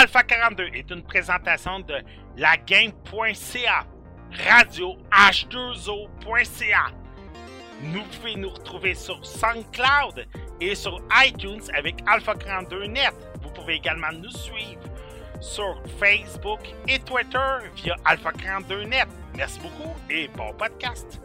Alpha 42 est une présentation de lagame.ca, radio h2o.ca. Nous pouvez nous retrouver sur SoundCloud et sur iTunes avec Alpha 42 Net. Vous pouvez également nous suivre sur Facebook et Twitter via Alpha 42 Net. Merci beaucoup et bon podcast.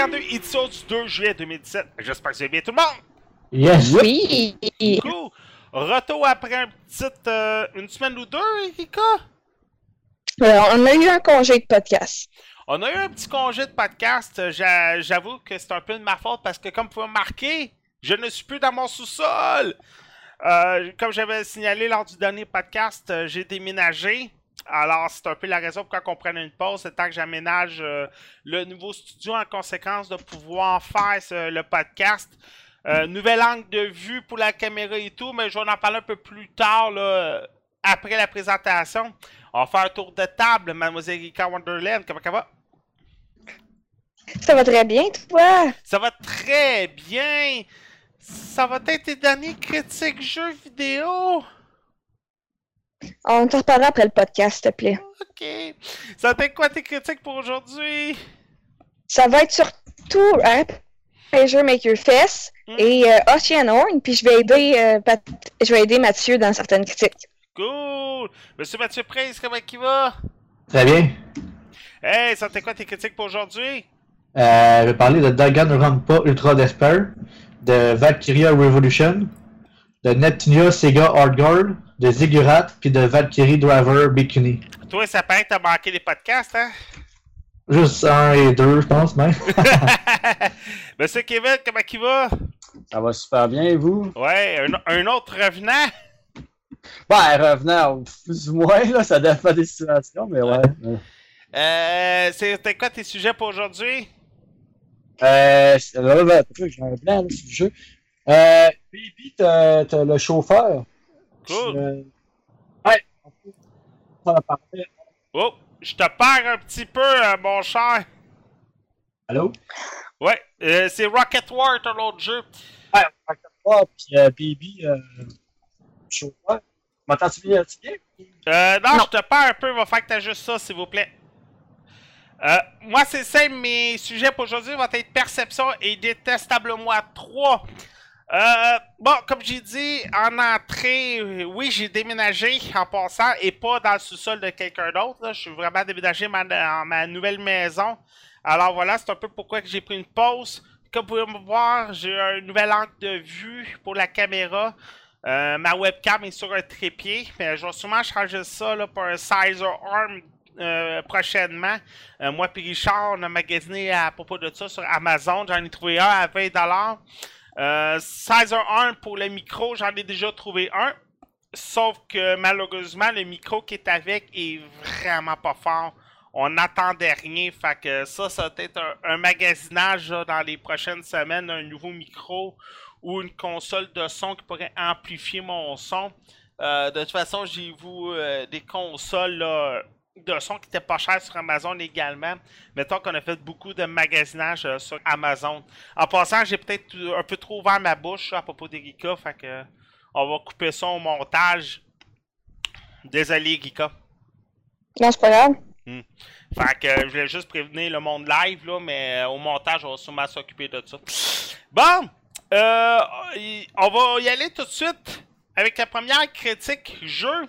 52 édition du 2 juillet 2017. J'espère que c'est bien tout le monde! Yes! Oui! Cool! Retour après euh, une semaine ou deux, Erika? On a eu un congé de podcast. On a eu un petit congé de podcast. J'avoue que c'est un peu de ma faute parce que, comme vous pouvez remarquer, je ne suis plus dans mon sous-sol. Euh, comme j'avais signalé lors du dernier podcast, euh, j'ai déménagé. Alors, c'est un peu la raison pourquoi on prenne une pause. C'est temps que j'aménage euh, le nouveau studio en conséquence de pouvoir faire ce- le podcast. Euh, nouvel angle de vue pour la caméra et tout, mais je vais en parler un peu plus tard, là, après la présentation. On va faire un tour de table, Mademoiselle Erika Wonderland. Comment ça va? Ça va très bien, toi? Ça va très bien. Ça va être tes derniers critiques jeux vidéo? On te reparlera après le podcast, s'il te plaît. Ok. Ça va être quoi tes critiques pour aujourd'hui? Ça va être surtout hein, Pleasure Maker Fest Mm. et euh, Ocean Horn, puis je vais aider euh, Pat- je vais aider Mathieu dans certaines critiques. Cool. Monsieur Mathieu Prince, comment il va? Très bien. Hey, ça être quoi tes critiques pour aujourd'hui? Euh, je vais parler de Danganronpa Ultra Despair, de Valkyria Revolution, de Neptunia Sega Hardcore, de Ziggurat, puis de Valkyrie Driver Bikini. Toi, ça paraît que t'as manqué les podcasts, hein? Juste un et deux, je pense, même. Monsieur Kevin, comment il va? Ça va super bien, et vous? Ouais, un, un autre revenant? Ouais, revenant, plus ou moins, là, ça dépend des situations, mais ouais. Euh, c'était quoi tes sujets pour aujourd'hui? Euh, là, là, j'ai un là, sur le jeu. Euh, Baby, t'as t'as le chauffeur. Cool. Euh, ouais. Oh, je te perds un petit peu, euh, mon cher. Allô? Ouais, euh, c'est Rocket War, ton autre jeu. Ouais, Rocket War, puis euh, Baby, euh, chauffeur. M'entends-tu bien? Euh, non, Non. je te perds un peu, va falloir que tu juste ça, s'il vous plaît. Euh, moi, c'est simple, mes sujets pour aujourd'hui vont être Perception et Détestable Moi 3. Euh, bon, comme j'ai dit en entrée, oui, j'ai déménagé en passant et pas dans le sous-sol de quelqu'un d'autre. Je suis vraiment déménagé ma- dans ma nouvelle maison. Alors voilà, c'est un peu pourquoi j'ai pris une pause. Comme vous pouvez me voir, j'ai un nouvel angle de vue pour la caméra. Euh, ma webcam est sur un trépied, mais je vais sûrement changer ça pour un Sizer Arm euh, prochainement. Euh, moi et Richard, on a magasiné à propos de ça sur Amazon. J'en ai trouvé un à 20$. Euh, Sizer Arm pour le micro, j'en ai déjà trouvé un. Sauf que malheureusement, le micro qui est avec est vraiment pas fort. On n'attendait rien. Fait que ça, ça va être un, magasinage dans les prochaines semaines, un nouveau micro ou une console de son qui pourrait amplifier mon son. Euh, de toute façon, j'ai vu euh, des consoles là, de son qui étaient pas chères sur Amazon également. Mettons qu'on a fait beaucoup de magasinage euh, sur Amazon. En passant, j'ai peut-être un peu trop ouvert ma bouche à propos d'Erika. Fait que on va couper ça au montage. Désolé, Erika. Non, c'est pas grave. Fait que euh, je voulais juste prévenir le monde live, là, mais euh, au montage, on va sûrement s'occuper de ça. Bon, euh, on va y aller tout de suite avec la première critique jeu.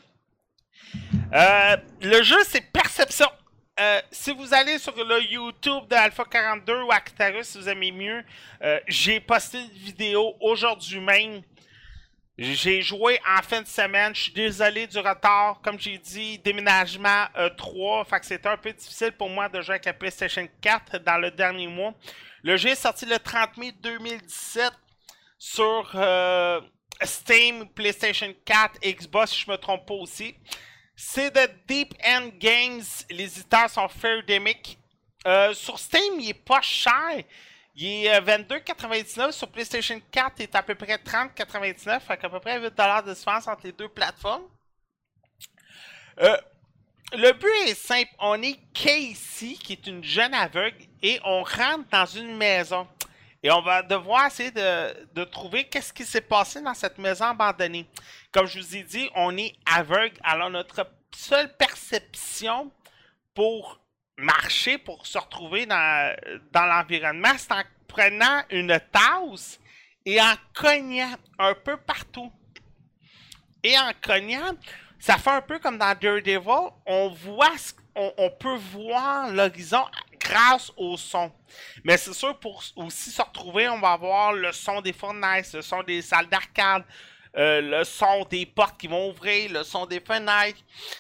Euh, le jeu, c'est Perception. Euh, si vous allez sur le YouTube de Alpha 42 ou Actarus, si vous aimez mieux, euh, j'ai posté une vidéo aujourd'hui même. J'ai joué en fin de semaine. Je suis désolé du retard. Comme j'ai dit, déménagement euh, 3. Fait que c'était un peu difficile pour moi de jouer avec la PlayStation 4 dans le dernier mois. Le jeu est sorti le 30 mai 2017 sur Steam, PlayStation 4, Xbox, si je me trompe pas aussi. C'est de Deep End Games. Les éditeurs sont Fairdemic. Euh, sur Steam, il est pas cher. Il est euh, 22,99. Sur PlayStation 4, il est à peu près 30,99. Fait qu'à peu près 8$ de différence entre les deux plateformes. Euh, le but est simple. On est Casey, qui est une jeune aveugle, et on rentre dans une maison. Et on va devoir essayer de, trouver qu'est-ce qui s'est passé dans cette maison abandonnée. Comme je vous ai dit, on est aveugle. Alors notre seule perception pour marcher, pour se retrouver dans, dans l'environnement, c'est en prenant une tasse et en cognant un peu partout. Et en cognant, ça fait un peu comme dans Daredevil, on voit, ce- on peut voir l'horizon grâce au son. Mais c'est sûr, pour aussi se retrouver, on va avoir le son des fournaises, le son des salles d'arcade, euh, le son des portes qui vont ouvrir, le son des fenêtres,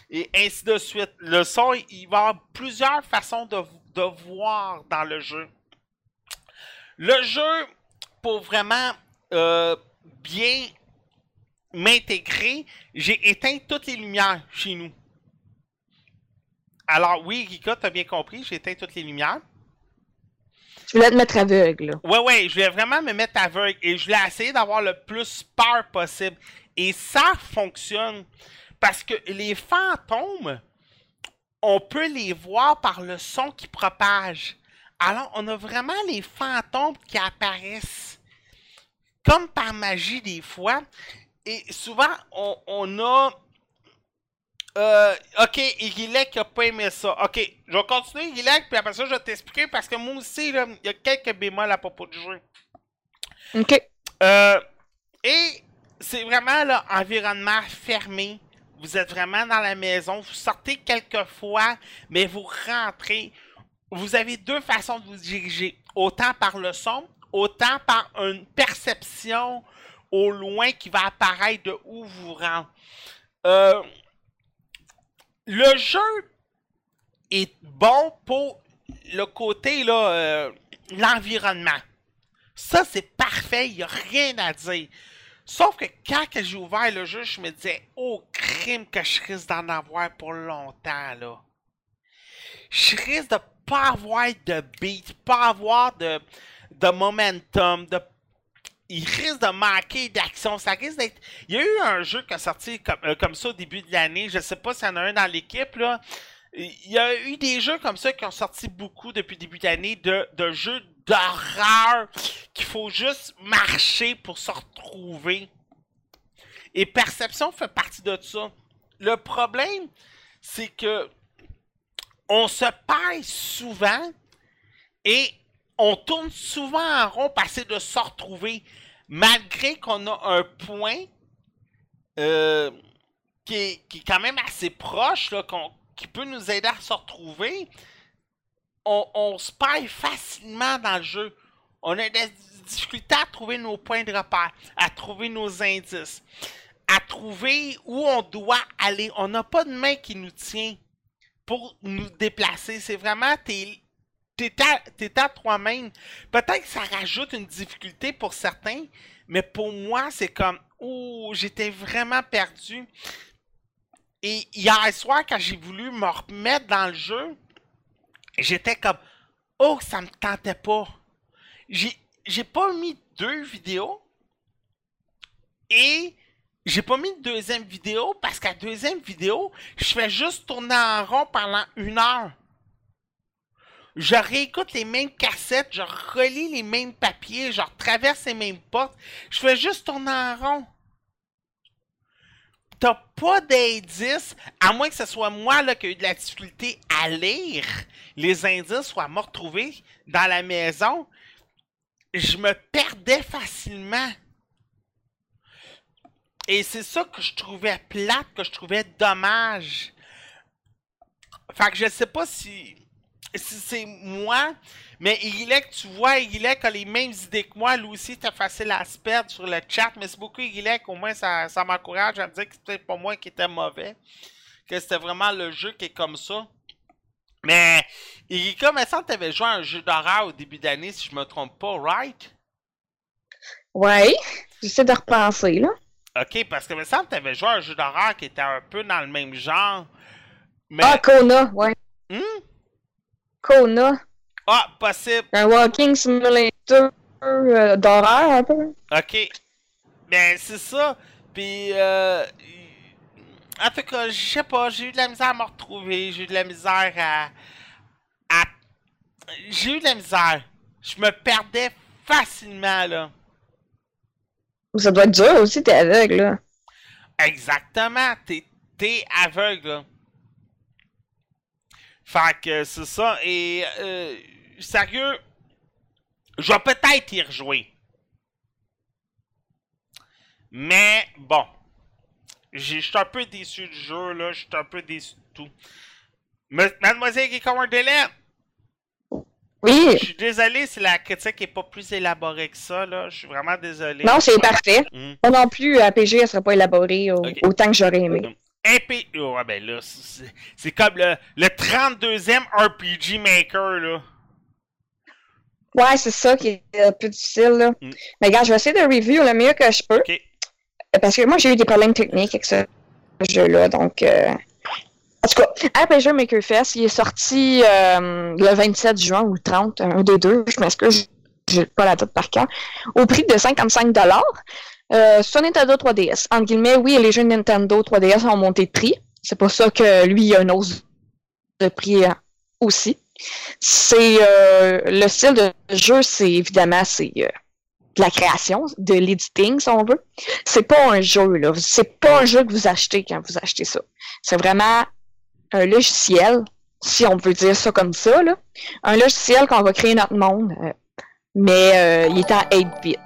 et ainsi de suite. Le son, il va y avoir plusieurs façons de, voir dans le jeu. Le jeu, pour vraiment euh, bien m'intégrer, j'ai éteint toutes les lumières chez nous. Alors oui, Rika, t'as bien compris, j'ai éteint toutes les lumières. Tu voulais te mettre aveugle, là. Ouais, ouais, je voulais vraiment me mettre aveugle et je voulais essayer d'avoir le plus peur possible. Et ça fonctionne. Parce que les fantômes, on peut les voir par le son qui propage. Alors, on a vraiment les fantômes qui apparaissent. Comme par magie, des fois. Et souvent, on, on a. Euh, ok, Igilek a pas aimé ça. Ok, je vais continuer, Igilek, puis après ça, je vais t'expliquer parce que moi aussi, il y a quelques bémols à propos du jeu. OK. Euh, et c'est vraiment là, environnement fermé. Vous êtes vraiment dans la maison. Vous sortez quelques fois, mais vous rentrez. Vous avez deux façons de vous diriger. Autant par le son, autant par une perception au loin qui va apparaître de où vous rentrez. Euh, le jeu est bon pour le côté, là, euh, l'environnement. Ça, c'est parfait, il n'y a rien à dire. Sauf que quand j'ai ouvert le jeu, je me disais, oh crime que je risque d'en avoir pour longtemps, là. Je risque de pas avoir de beat, pas avoir de, de momentum, de il risque de manquer d'action. Ça risque d'être. Il y a eu un jeu qui a sorti comme, euh, comme ça au début de l'année. Je sais pas s'il y en a un dans l'équipe, là. Il y a eu des jeux comme ça qui ont sorti beaucoup depuis le début d'année de, de jeux d'horreur qu'il faut juste marcher pour se retrouver. Et Perception fait partie de ça. Le problème, c'est que on se perd souvent et on tourne souvent en rond pour essayer de se retrouver, malgré qu'on a un point euh, qui, est, quand même assez proche, qui peut nous aider à se retrouver. On, se perd facilement dans le jeu. On a des difficultés à trouver nos points de repère, à trouver nos indices, à trouver où on doit aller. On n'a pas de main qui nous tient pour nous déplacer. C'est vraiment tes t'es à, à toi-même. Peut-être que ça rajoute une difficulté pour certains, mais pour moi, c'est comme, oh, j'étais vraiment perdu. Et hier soir, quand j'ai voulu me remettre dans le jeu, j'étais comme, oh, ça me tentait pas. J'ai, pas mis deux vidéos et j'ai pas mis de deuxième vidéo parce qu'à deuxième vidéo, je fais juste tourner en rond pendant une heure je réécoute les mêmes cassettes, je relis les mêmes papiers, je traverse les mêmes portes. Je fais juste tourner en rond. T'as pas d'indices, à moins que ce soit moi qui ai eu de la difficulté à lire les indices soit me retrouver dans la maison. Je me perdais facilement. Et c'est ça que je trouvais plate, que je trouvais dommage. Fait que je sais pas si c'est moi, mais Igilek, tu vois, Igilek a les mêmes idées que moi. Lui aussi, c'était facile à se perdre sur le chat. Mais c'est beaucoup Igilek, au moins, ça, ça m'encourage à me dire que peut-être pas moi qui était mauvais. Que c'était vraiment le jeu qui est comme ça. Mais, Igilek, me semble que t'avais joué à un jeu d'horreur au début d'année, si je me trompe pas, right? Ouais, j'essaie de repenser, là. Ok, parce que me semble que t'avais joué à un jeu d'horreur qui était un peu dans le même genre. Mais. Ah, Kona, ouais. Hmm? Kona. Ah, possible. Un walking simulator euh, d'horreur, un peu. Ok. Ben, c'est ça. Puis, euh. En tout cas, je sais pas, j'ai eu de la misère à me retrouver. J'ai eu de la misère à. à... J'ai eu de la misère. Je me perdais facilement, là. Ça doit être dur aussi, t'es aveugle, là. Exactement. T'es, t'es aveugle, là. Fait que c'est ça. Et euh, sérieux, je vais peut-être y rejouer. Mais bon. Je suis un peu déçu du jeu, là. Je suis un peu déçu de tout. Mademoiselle un délai? Oui. Je suis désolé si la critique est pas plus élaborée que ça, là. Je suis vraiment désolé. Non, c'est parfait. Hmm. Moi non plus, APG, elle serait pas élaborée au- autant que j'aurais aimé. MP... Oh, ben là, c'est- comme le, le 32e RPG Maker, là. Ouais, c'est ça qui est un peu difficile, là. Mm. Mais regarde, je vais essayer de review le mieux que je peux. Parce que moi, j'ai eu des problèmes techniques avec ce jeu-là, donc... euh, En tout cas, RPG Maker Fest, il est sorti euh, le 27 juin ou le 30, un des deux, je m'excuse, j'ai pas la date par cœur, au prix de 55 euh, sur Nintendo 3DS. En guillemets, oui, les jeux Nintendo 3DS ont monté de prix. C'est pour ça que lui, il a une hausse de prix euh, aussi. C'est euh, le style de jeu, c'est évidemment c'est euh, de la création, de l'editing, si on veut. C'est pas un jeu, là. C'est pas un jeu que vous achetez quand vous achetez ça. C'est vraiment un logiciel, si on peut dire ça comme ça, là. Un logiciel qu'on va créer notre monde, mais il est en 8-bit.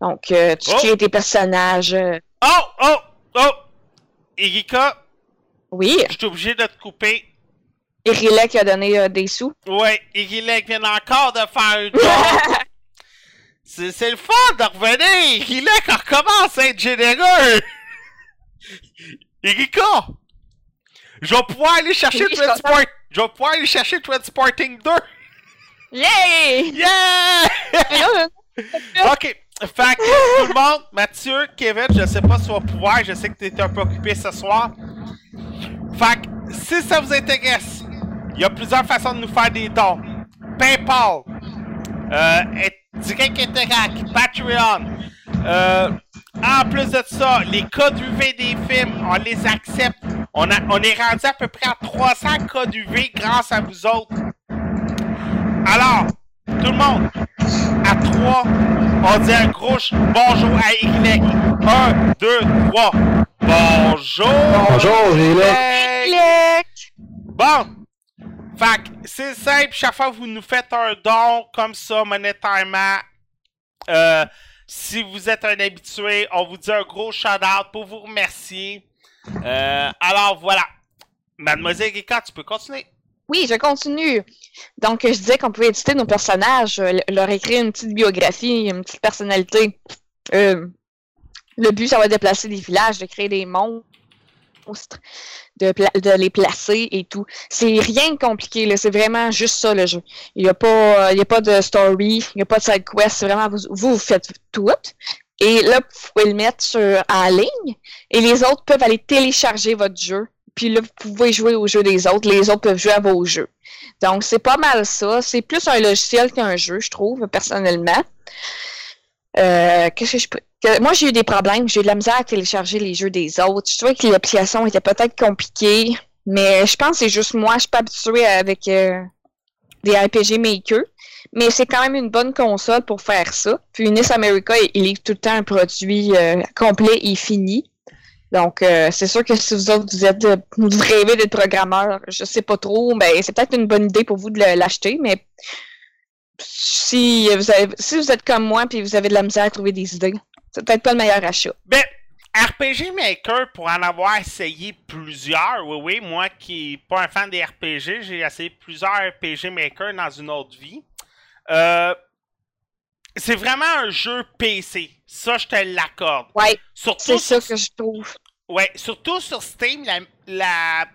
Donc, euh, tu Oh! crées tes personnages. euh, Oh, oh, oh! Erika, oui, je suis obligé de te couper. Irilek a donné euh, des sous. Ouais, Irilek vient encore de faire un job. C'est c'est le fun de revenir! Irilek recommence à être généreux! Erika! Je vais pouvoir aller chercher Oui, Transport... Je vais pouvoir aller chercher Transporting 2! Yay! Yeah! Ok, fait que tout le monde, Mathieu, Kevin, je sais pas si tu vas pouvoir, je sais que tu es un peu occupé ce soir. Fait que si ça vous intéresse, il y a plusieurs façons de nous faire des dons. PayPal, euh, Direct Interact, Patreon. Euh, en plus de ça, les codes UV des films, on les accepte. On, a, on est rendu à peu près à 300 codes UV grâce à vous autres. Alors, tout le monde, à 3, on dit un gros bonjour à Y. 1, 2, 3. Bonjour! Bonjour. Y. Bon! Fait que c'est simple, chaque fois que vous nous faites un don comme ça, monétairement, euh, si vous êtes un habitué, on vous dit un gros shout-out pour vous remercier. Euh, alors voilà. Mademoiselle Rika, tu peux continuer. Oui, je continue. Donc, je disais qu'on pouvait éditer nos personnages, euh, leur écrire une petite biographie, une petite personnalité. Euh, le but, ça va être de placer des villages, de créer des monstres, de, les placer et tout. C'est rien de compliqué. C'est vraiment juste ça, le jeu. Il n'y a, pas, euh, a pas de story, il n'y a pas de side quest. C'est vraiment, vous, vous, vous faites tout. Et là, vous pouvez le mettre sur, en ligne et les autres peuvent aller télécharger votre jeu puis là, vous pouvez jouer aux jeux des autres, les autres peuvent jouer à vos jeux. Donc, c'est pas mal ça. C'est plus un logiciel qu'un jeu, je trouve, personnellement. Euh, Qu'est-ce que je peux. moi, j'ai eu des problèmes. J'ai eu de la misère à télécharger les jeux des autres. Je trouvais que l'application était peut-être compliquée, mais je pense que c'est juste moi. Je suis pas habituée avec euh, des RPG Maker. Mais c'est quand même une bonne console pour faire ça. Puis NIS America, il il livre tout le temps un produit euh, complet et fini. Donc, euh, c'est sûr que si vous autres, vous êtes, euh, vous rêvez d'être programmeur, je sais pas trop, ben, c'est peut-être une bonne idée pour vous de l'acheter, mais si vous, avez, si vous êtes comme moi puis vous avez de la misère à trouver des idées, c'est peut-être pas le meilleur achat. Ben, RPG Maker, pour en avoir essayé plusieurs, oui, oui, moi qui n'est pas un fan des RPG, j'ai essayé plusieurs RPG Maker dans une autre vie. Euh, c'est vraiment un jeu PC. Ça, je te l'accorde. Ouais, c'est ça sur- que je trouve. Ouais, surtout sur Steam, la, la-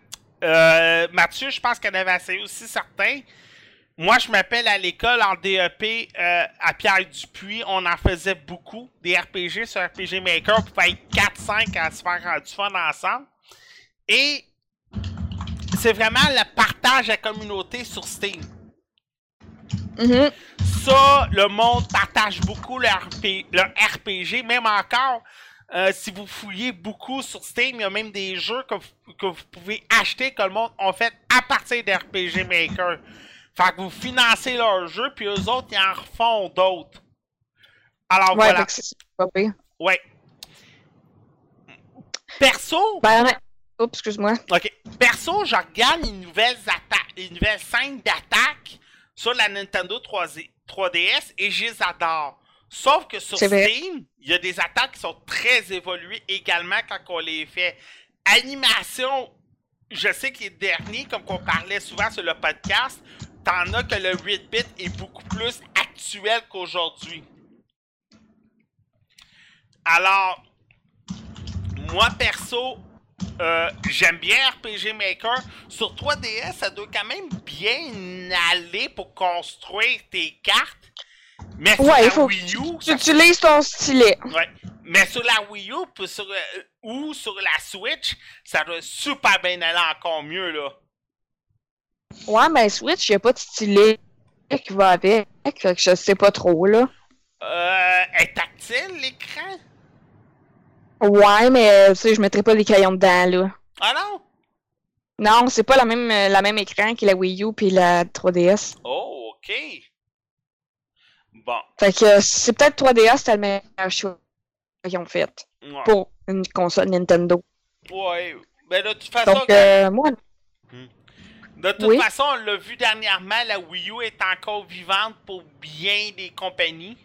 euh, Mathieu, je pense qu'elle avait essayé aussi certains. moi, je m'appelle à l'école en DEP euh, à Pierre Dupuis. On en faisait beaucoup, des RPG sur RPG Maker. On pouvait être 4-5 à se faire du fun ensemble. Et c'est vraiment le partage de la communauté sur Steam. Mhm. Ça, le monde partage beaucoup leur, RP leur RPG, même encore. euh, si vous fouillez beaucoup sur Steam, il y a même des jeux que, vous- que vous pouvez acheter que le monde ont fait à partir d'RPG Maker. Fait que vous financez leurs jeux, puis eux autres, ils en refont d'autres. Alors Ouais, voilà. c'est pas pire. Ouais. Perso, Ben. Oups, excuse-moi. Ok. Perso, je regarde les nouvelles les nouvelles scènes d'attaque sur la Nintendo 3D 3DS et je les adore. Sauf que sur. Steam, il y a des attaques qui sont très évoluées également quand on les fait. Animation, je sais que les derniers, comme qu'on parlait souvent sur le podcast, t'en as que le 8-bit est beaucoup plus actuel qu'aujourd'hui. Alors, moi perso, euh, j'aime bien RPG Maker. Sur 3DS, ça doit quand même bien aller pour construire tes cartes. Mais sur la il faut Wii U, Tu ça- utilises ton stylet. ouais. Mais sur la Wii U puis sur, euh, ou sur la Switch, ça doit super bien aller encore mieux, là. Ouais, mais Switch, y a pas de stylet qui va avec. Fait que je sais pas trop, là. Euh, est tactile, l'écran? Ouais, mais tu sais, je mettrais pas des crayons dedans, là. Ah non? Non, c'est pas la même, la même écran que la Wii U puis la 3DS. Oh, ok. Bon, Fait que c'est peut-être 3DS, c'était le meilleur choix qu'ils ont fait ouais. pour une console Nintendo. Ouais. Ben, de toute façon, Donc, euh, moi, De toute Oui? façon, on l'a vu dernièrement, la Wii U est encore vivante pour bien des compagnies.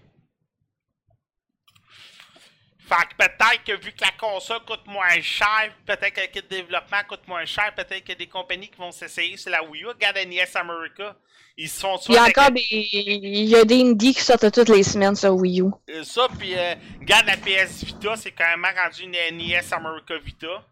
Fait que peut-être que vu que la console coûte moins cher, peut-être que le kit de développement coûte moins cher, peut-être a des compagnies qui vont s'essayer sur la Wii U. Regarde NES America. Ils se font il y a encore des. Il y a des indies qui sortent toutes les semaines sur Wii U. euh, ça, puis euh, regarde la PS Vita, c'est quand même rendu une NES America Vita.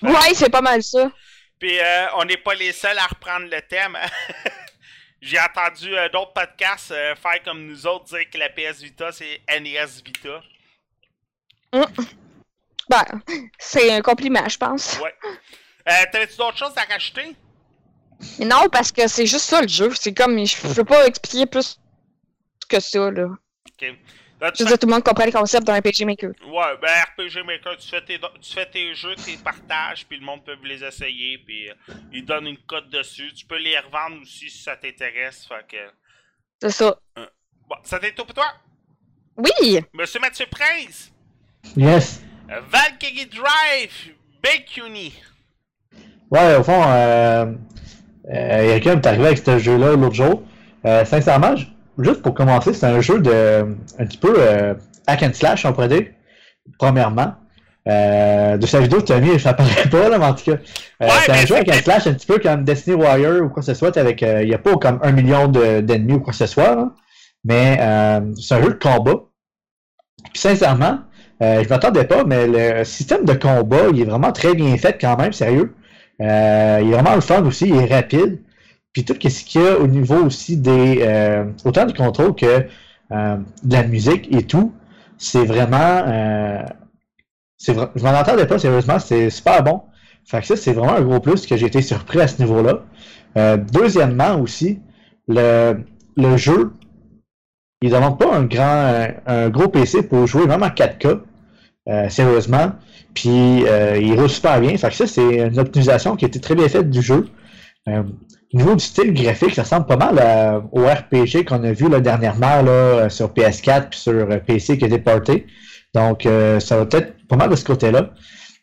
Fait- Ouais, c'est pas mal ça. Puis euh, on n'est pas les seuls à reprendre le thème. J'ai entendu euh, d'autres podcasts euh, faire comme nous autres dire que la PS Vita c'est NES Vita. Ben, c'est un compliment, je pense. Ouais. Euh, T'avais-tu d'autres choses à? Mais non, parce que c'est juste ça le jeu. C'est comme. Je peux pas expliquer plus que ça, là. Ok. Là, tu Je veux dire, tout le monde comprend le concept d'un RPG Maker. Ouais, ben RPG Maker, tu fais tes, tu fais tes jeux, tes partages, puis le monde peut les essayer, puis euh, ils donnent une cote dessus. Tu peux les revendre aussi si ça t'intéresse. Fait que. C'est ça. Bon, ça t'est tout pour toi? Oui! Monsieur Mathieu Prince! Yes. Valkyrie Drive! Bakuni! Ouais, au fond, euh, euh, Erika est arrivé avec ce jeu-là l'autre jour. Euh, sincèrement, juste pour commencer, c'est un jeu de un petit peu euh, hack and slash, on pourrait dire, premièrement. Euh, de sa vidéo que tu as mis, ça apparaît pas, là, mais en tout cas. Euh, Ouais, c'est un jeu hack c'est- and slash un petit peu comme Destiny Warrior ou quoi que ce soit, avec, euh, il n'y a pas comme un million de- d'ennemis ou quoi que ce soit, là. mais euh, c'est un jeu de combat. Puis sincèrement, euh, je m'attendais pas, mais le système de combat, il est vraiment très bien fait quand même, sérieux. Euh, il est vraiment le fun aussi, il est rapide. Puis tout ce qu'il y a au niveau aussi des euh, autant du contrôle que euh, de la musique et tout, c'est vraiment euh, je m'en attendais pas sérieusement, c'est super bon. Fait que ça, c'est vraiment un gros plus que j'ai été surpris à ce niveau-là. Euh, deuxièmement aussi, le, le jeu, il demande pas un grand un, un gros PC pour jouer vraiment 4K. euh, sérieusement. Puis euh, il roule super bien. Fait que ça, c'est une optimisation qui a été très bien faite du jeu. Euh, au niveau du style graphique, ça ressemble pas mal au RPG qu'on a vu dernièrement sur PS4 puis sur euh, PC qui a été porté. Donc euh, ça va peut-être pas mal de ce côté-là.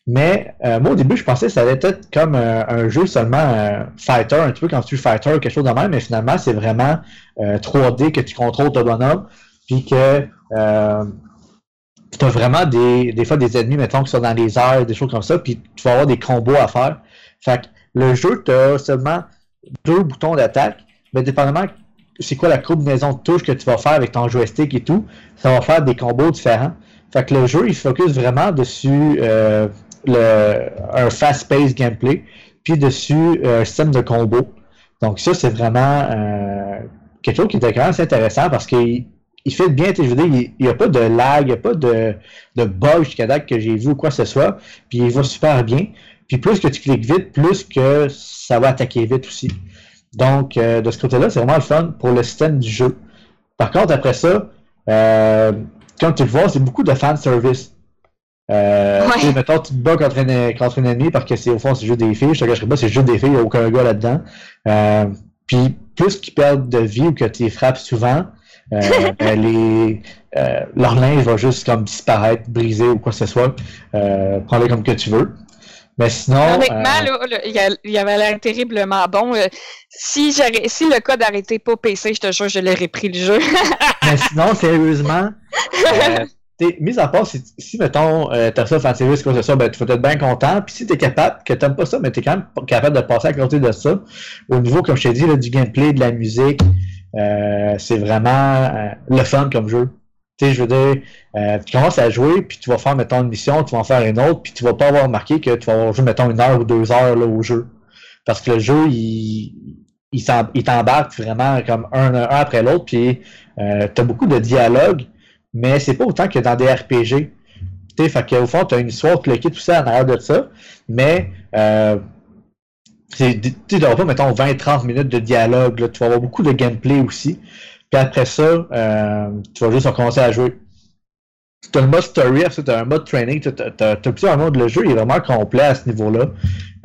Mais euh, moi au début, je pensais que ça allait être comme euh, un jeu seulement euh, fighter, un petit peu comme tu fighter ou quelque chose de même, mais finalement c'est vraiment euh, 3D que tu contrôles ton bonhomme, puis que euh, tu as vraiment des, des fois des ennemis, mettons, qui sont dans les airs, des choses comme ça, puis tu vas avoir des combos à faire. Fait que le jeu, tu as seulement deux boutons d'attaque, mais dépendamment c'est quoi la combinaison de touches que tu vas faire avec ton joystick et tout, ça va faire des combos différents. Fait que le jeu, il focus vraiment dessus euh, un fast-paced gameplay, puis dessus euh, un système de combo. Donc ça, c'est vraiment euh, quelque chose qui était quand même intéressant parce qu'il il fait bien, je veux dire, il n'y a pas de lag, il n'y a pas de, de bug jusqu'à date que j'ai vu ou quoi que ce soit, puis il va super bien. Puis plus que tu cliques vite, plus que ça va attaquer vite aussi. Donc, euh, de ce côté-là, c'est vraiment le fun pour le système du jeu. Par contre, après ça, comme tu le vois, c'est beaucoup de fan service. Euh, Ouais. Mettons, tu te bats contre un, contre un ennemi parce que c'est au fond, c'est juste des filles. Je te cacherai pas, c'est juste des filles, il n'y a aucun gars là-dedans. Euh, puis, plus qu'ils perdent de vie ou que tu les frappes souvent, euh, ben, les, euh, leur linge va juste comme disparaître, briser ou quoi que ce soit. Euh, Prends-le comme que tu veux. Mais sinon. Honnêtement, euh, là, il, a- il avait l'air terriblement bon. Si, si le code arrêtait pas PC, je te jure, je l'aurais pris le jeu. Mais sinon, sérieusement, euh, t'es- mis à part si, mettons, euh, t'as ça fan service, quoi ben, tu vas être bien content. Puis si t'es capable, que t'aimes pas ça, mais t'es quand même capable de passer à côté de ça. Au niveau, comme je t'ai dit, du gameplay, de la musique, euh, c'est vraiment euh, le fun comme jeu. Tu sais, je veux dire, tu commences à jouer, puis tu vas faire, mettons, une mission, tu vas en faire une autre, puis tu vas pas avoir remarqué que tu vas avoir joué, mettons, une heure ou deux heures là, au jeu. Parce que le jeu, il, il t'embarque vraiment comme un, un après l'autre, puis t'as beaucoup de dialogue, mais c'est pas autant que dans des RPG. Tu sais, fait qu'au fond, t'as une histoire qui tout ça en arrière de ça, mais euh, tu n'auras pas, mettons, 20-30 minutes de dialogue, là. tu vas avoir beaucoup de gameplay aussi. Puis après ça, euh, tu vas juste commencer à jouer. Tu as le mode story, tu as un mode training, tu as, plusieurs modes. Le jeu il est vraiment complet à ce niveau-là.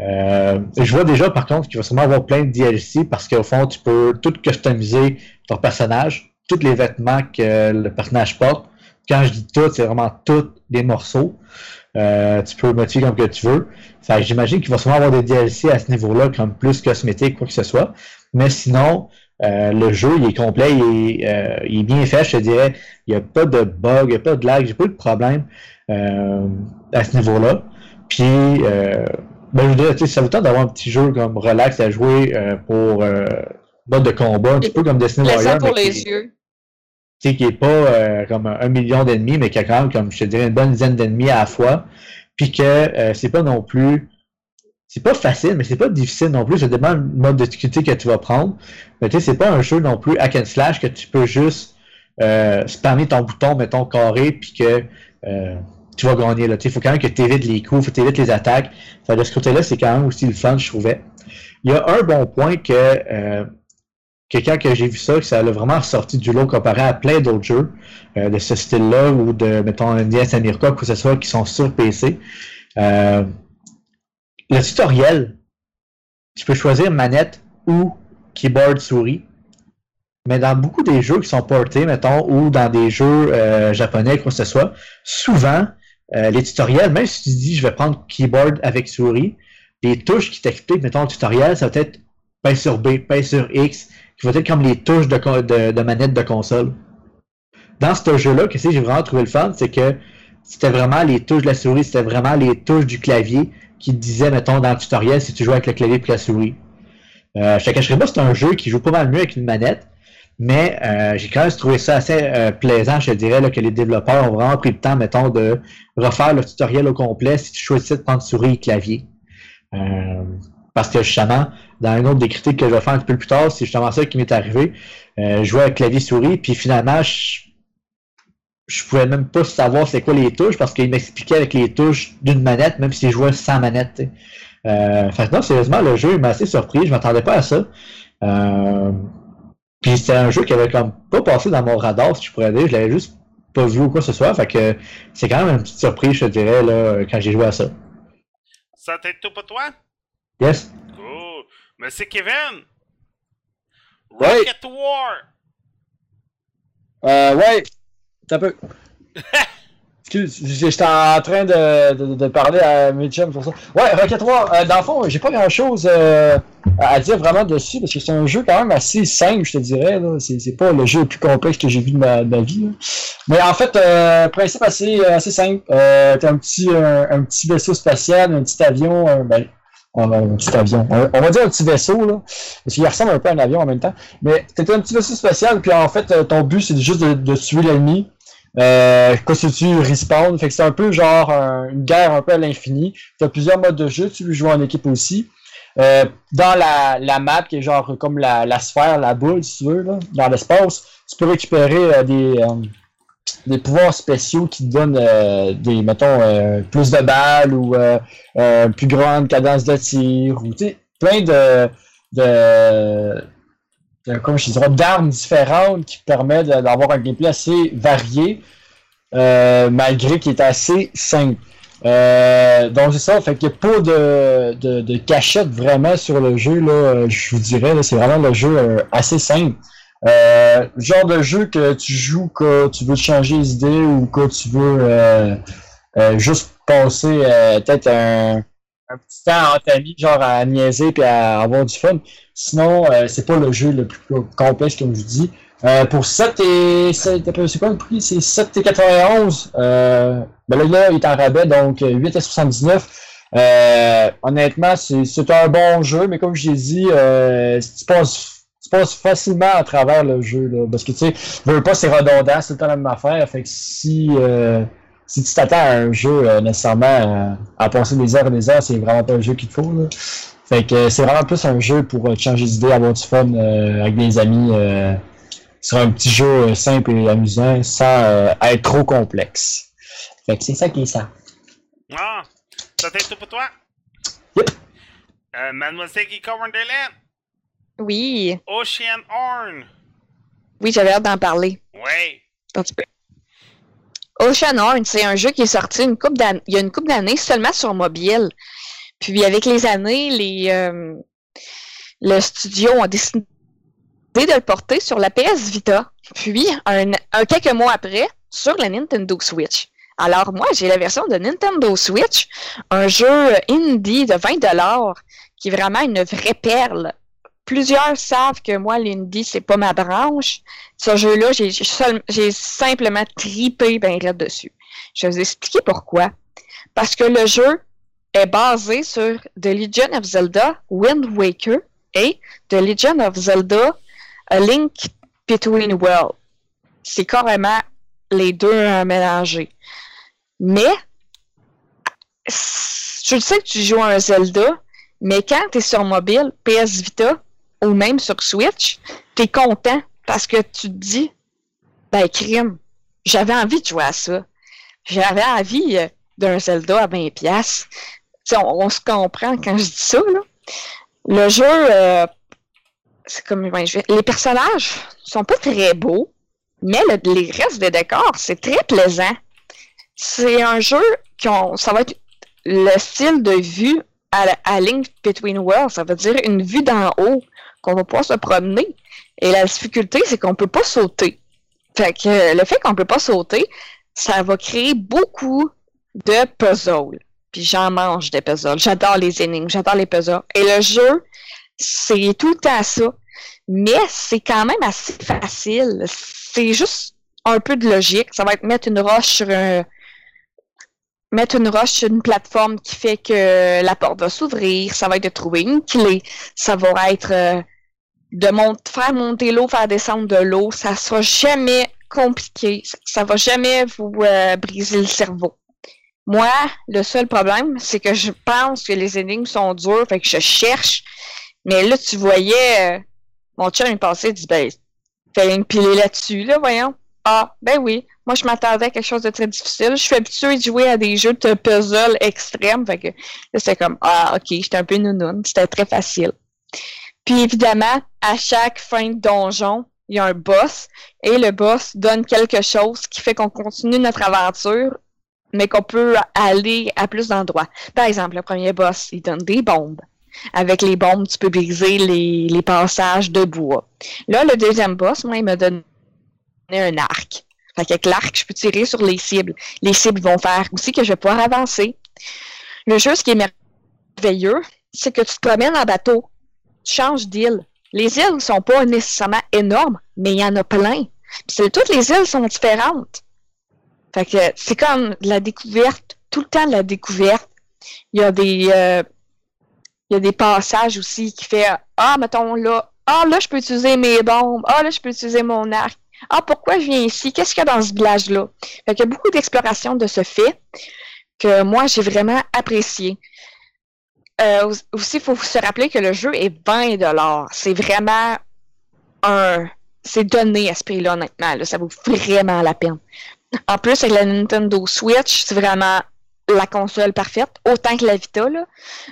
Euh, je vois déjà par contre qu'il va sûrement avoir plein de DLC parce qu'au fond, tu peux tout customiser ton personnage, tous les vêtements que le personnage porte. Quand je dis tout, c'est vraiment tous les morceaux. Euh, tu peux modifier comme que tu veux. J'imagine qu'il va sûrement avoir des DLC à ce niveau-là, comme plus cosmétique, quoi que ce soit. Mais sinon, euh, le jeu, il est complet, il est, euh, il est bien fait, je te dirais. Il n'y a pas de bug, il n'y a pas de lag, j'ai pas eu de problème euh, à ce niveau-là. Puis, euh, ben, je sais, ça vous tente d'avoir un petit jeu comme relax à jouer euh, pour euh, mode de combat, un petit peu comme Destiny Warrior. pour les yeux. Tu sais, qui est pas euh, comme un million d'ennemis, mais qui a quand même, comme je te dirais, une bonne dizaine d'ennemis à la fois. Puis que euh, c'est pas non plus. C'est pas facile, mais c'est pas difficile non plus. Ça dépend du mode de difficulté que tu vas prendre. Mais tu sais, c'est pas un jeu non plus hack and slash que tu peux juste euh, spammer ton bouton, mettons, carré, puis que euh, tu vas gagner. Là. Il faut quand même que tu évites les coups, faut que tu évites les attaques. Fait, de ce côté-là, c'est quand même aussi le fun, je trouvais. Il y a un bon point que euh, quelqu'un que j'ai vu ça, que ça l'a vraiment sorti du lot comparé à plein d'autres jeux euh, de ce style-là ou de, mettons, NDS America, que ce soit, qui sont sur PC. Euh, le tutoriel, tu peux choisir manette ou keyboard souris. Mais dans beaucoup des jeux qui sont portés, mettons, ou dans des jeux euh, japonais, quoi que ce soit, souvent, les tutoriels, même si tu dis je vais prendre keyboard avec souris, les touches qui t'expliquent, mettons, le tutoriel, ça va être pèse sur B, pèse sur X, qui va être comme les touches de, manette de console. Dans ce jeu-là, qu'est-ce que j'ai vraiment trouvé le fun, c'est que c'était vraiment les touches de la souris, c'était vraiment les touches du clavier qui disaient, mettons, dans le tutoriel, si tu jouais avec le clavier et la souris. Euh, je te cacherai pas, c'est un jeu qui joue pas mal mieux avec une manette, mais euh, j'ai quand même trouvé ça assez euh, plaisant, je te dirais, que les développeurs ont vraiment pris le temps, mettons, de refaire le tutoriel au complet si tu choisissais de prendre souris et clavier. Euh, parce que justement, dans une autre des critiques que je vais faire un petit peu plus tard, c'est justement ça qui m'est arrivé. Euh, je jouais avec clavier souris, puis finalement, je, je pouvais même pas savoir c'est quoi les touches parce qu'il m'expliquait avec les touches d'une manette, même si je jouais sans manette. Euh, non, sérieusement, le jeu m'a assez surpris, je m'attendais pas à ça. Euh, puis c'était un jeu qui avait comme pas passé dans mon radar, si je pourrais dire, je l'avais juste pas vu ou quoi que ce soit, fait que c'est quand même une petite surprise, je te dirais, là, quand j'ai joué à ça. Ça t'aide tout pour toi? Yes? Cool. Monsieur Kevin! Ouais. Rocket War! Euh, ouais. T'as peu. Excuse, j'étais en train de, de, de parler à mes chums pour ça. Ouais, Rocket War, euh, dans le fond, j'ai pas grand chose à dire vraiment dessus parce que c'est un jeu quand même assez simple, je te dirais. C'est c'est pas le jeu le plus complexe que j'ai vu de ma, de ma vie. là. Mais en fait, euh, principe assez, assez simple. Euh, T'as un petit, un, un petit vaisseau spatial, un petit avion, un, ben, un, petit avion. On, va dire un petit vaisseau, là, parce qu'il ressemble un peu à un avion en même temps. Mais t'as un petit vaisseau spatial, puis en fait, euh, ton but, c'est juste de, tuer l'ennemi. Euh, constitue respawn, fait que c'est un peu genre un- une guerre un peu à l'infini. Tu as plusieurs modes de jeu, tu peux jouer en équipe aussi. Euh, dans la, la map, qui est genre comme la, la sphère, la boule, si tu veux, là, dans l'espace, tu peux récupérer euh, des, euh, des pouvoirs spéciaux qui te donnent euh, des, mettons, euh, plus de balles ou euh, euh, plus grande cadence de tir ou plein de, de, de je dirais, d'armes différentes qui permettent d'avoir un gameplay assez varié, malgré qu'il est assez simple. Donc c'est ça, fait qu'il n'y a pas de, de, de cachette vraiment sur le jeu, là, je vous dirais, c'est vraiment le jeu assez simple. Euh, genre de jeu que tu joues quand tu veux changer les idées ou quand tu veux euh, euh, juste passer euh, peut-être un, un petit temps entre amis, genre à niaiser puis à avoir du fun. Sinon, euh, c'est pas le jeu le plus complexe comme je dis. Euh, pour 7 et 7, c'est quoi le prix? C'est 7 et 91. Euh, ben là, il est en rabais, donc euh, 8 et 79. Euh, honnêtement, c'est un bon jeu, mais comme je l'ai dit, euh, tu passes tu passes facilement à travers le jeu. Là, parce que tu sais, je veux pas, c'est redondant, c'est le temps la même affaire. Fait que si, euh, si tu t'attends à un jeu euh, nécessairement euh, à passer des heures et des heures, c'est vraiment pas un jeu qu'il te faut. Là. Fait que c'est vraiment plus un jeu pour changer d'idée, avoir du fun avec des amis. Sur un petit jeu simple et amusant sans être trop complexe. Fait que c'est ça qui est ça. Ah, ça tout pour toi? Yep. Euh, Mademoiselle Wonderland, Oui, Ocean Horn. oui, j'avais hâte d'en parler. Ouais. Un petit peu. Ocean Horn, c'est un jeu qui est sorti une d'années, il y a une couple d'années seulement sur mobile. Puis avec les années, les euh, le studio a décidé de le porter sur la PS Vita. Puis un, un quelques mois après, sur la Nintendo Switch. Alors moi, j'ai la version de Nintendo Switch, un jeu indie de 20$ qui est vraiment une vraie perle. Plusieurs savent que moi, l'indie, c'est pas ma branche. Ce jeu-là, j'ai simplement tripé ben raide dessus. Je vais vous expliquer pourquoi. Parce que le jeu est basé sur The Legend of Zelda Wind Waker et The Legend of Zelda A Link Between Worlds. C'est carrément les deux mélangés. Mais, je sais que tu joues à un Zelda, mais quand tu es sur mobile, PS Vita ou même sur Switch, tu es content parce que tu te dis, ben, crime, j'avais envie de jouer à ça. J'avais envie euh, d'un Zelda à 20$. pièces. On, on se comprend quand je dis ça. Là. Le jeu, euh, c'est comme ben, je vais- les personnages sont pas très beaux, mais le- les restes des décors, c'est très plaisant. C'est un jeu qui ont, ça va être le style de vue à, à Link Between Worlds, ça veut dire une vue d'en haut qu'on va pouvoir se promener. Et la difficulté, c'est qu'on peut pas sauter. Fait que euh, le fait qu'on peut pas sauter, ça va créer beaucoup de puzzles. Puis j'en mange des puzzles. J'adore les énigmes, j'adore les puzzles. Et le jeu, c'est tout le temps ça. Mais c'est quand même assez facile. C'est juste un peu de logique. Ça va être mettre une roche sur un, mettre une roche sur une plateforme qui fait que la porte va s'ouvrir. Ça va être de trouver une clé. Ça va être euh, de mont- faire monter l'eau, faire descendre de l'eau. Ça sera jamais compliqué. Ça, va jamais vous euh, briser le cerveau. Moi, le seul problème, c'est que je pense que les énigmes sont dures, fait que je cherche. Mais là, tu voyais, euh, mon chum il passait, il dit, ben, fallait une pilée là-dessus, là, voyons. Ah, ben oui. Moi, je m'attendais à quelque chose de très difficile. Je suis habituée de jouer à des jeux de puzzle extrêmes. Fait que c'était comme, ah, ok, j'étais un peu nounoun. C'était très facile. Puis évidemment, à chaque fin de donjon, il y a un boss. Et le boss donne quelque chose qui fait qu'on continue notre aventure, mais qu'on peut aller à plus d'endroits. Par exemple, le premier boss, il donne des bombes. Avec les bombes, tu peux briser les, les passages de bois. Là, le deuxième boss, moi, il m'a un arc. Fait qu'avec l'arc, je peux tirer sur les cibles. Les cibles vont faire aussi que je vais pouvoir avancer. Le jeu, ce qui est merveilleux, c'est que tu te promènes en bateau. Tu changes d'île. Les îles ne sont pas nécessairement énormes, mais il y en a plein. Toutes les îles sont différentes. Fait que c'est comme la découverte, tout le temps la découverte. Il y a des, euh, il y a des passages aussi qui fait Ah, mettons là, ah là, je peux utiliser mes bombes, ah là, je peux utiliser mon arc. Ah, pourquoi je viens ici? Qu'est-ce qu'il y a dans ce village-là? Fait qu'il y a beaucoup d'exploration de ce fait que moi, j'ai vraiment apprécié. euh, aussi, il faut se rappeler que le jeu est 20 C'est vraiment un. C'est donné à ce prix-là, honnêtement. Ça vaut vraiment la peine. En plus, avec la Nintendo Switch, c'est vraiment la console parfaite, autant que la Vita.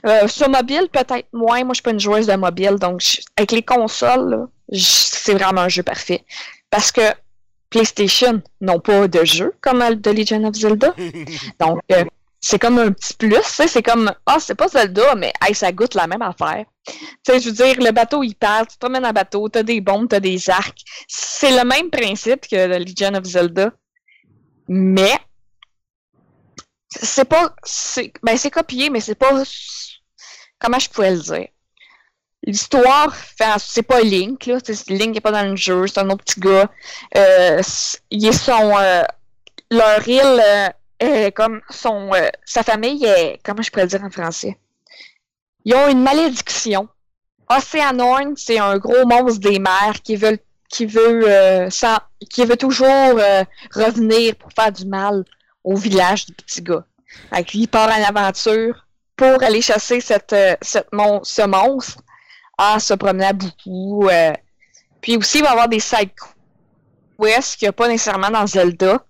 Euh, sur mobile, peut-être moins. Moi, je suis pas une joueuse de mobile, donc avec les consoles, c'est vraiment un jeu parfait. Parce que PlayStation n'ont pas de jeu comme The Legend of Zelda. donc, euh, c'est comme un petit plus. C'est comme, ah, c'est pas Zelda, mais hey, ça goûte la même affaire. Tu sais, je veux dire, le bateau, il part, tu te promènes en bateau, t'as des bombes, t'as des arcs. C'est le même principe que The Legend of Zelda. Mais, c'est pas, c'est, ben, c'est copié, mais c'est pas, comment je pourrais le dire? L'histoire, c'est pas Link, là. Link n'est pas dans le jeu, c'est un autre petit gars. Euh, ils sont, euh, leur île, euh, est comme son, sa famille est, comment je pourrais le dire en français? Ils ont une malédiction. Oceanorn, c'est un gros monstre des mers qui veut, qui veut, qui veut toujours revenir pour faire du mal au village du petit gars. Il part en aventure pour aller chasser cette, cette ce monstre en se promenant beaucoup. puis aussi, il va y avoir des side quests qu'il n'y a pas nécessairement dans Zelda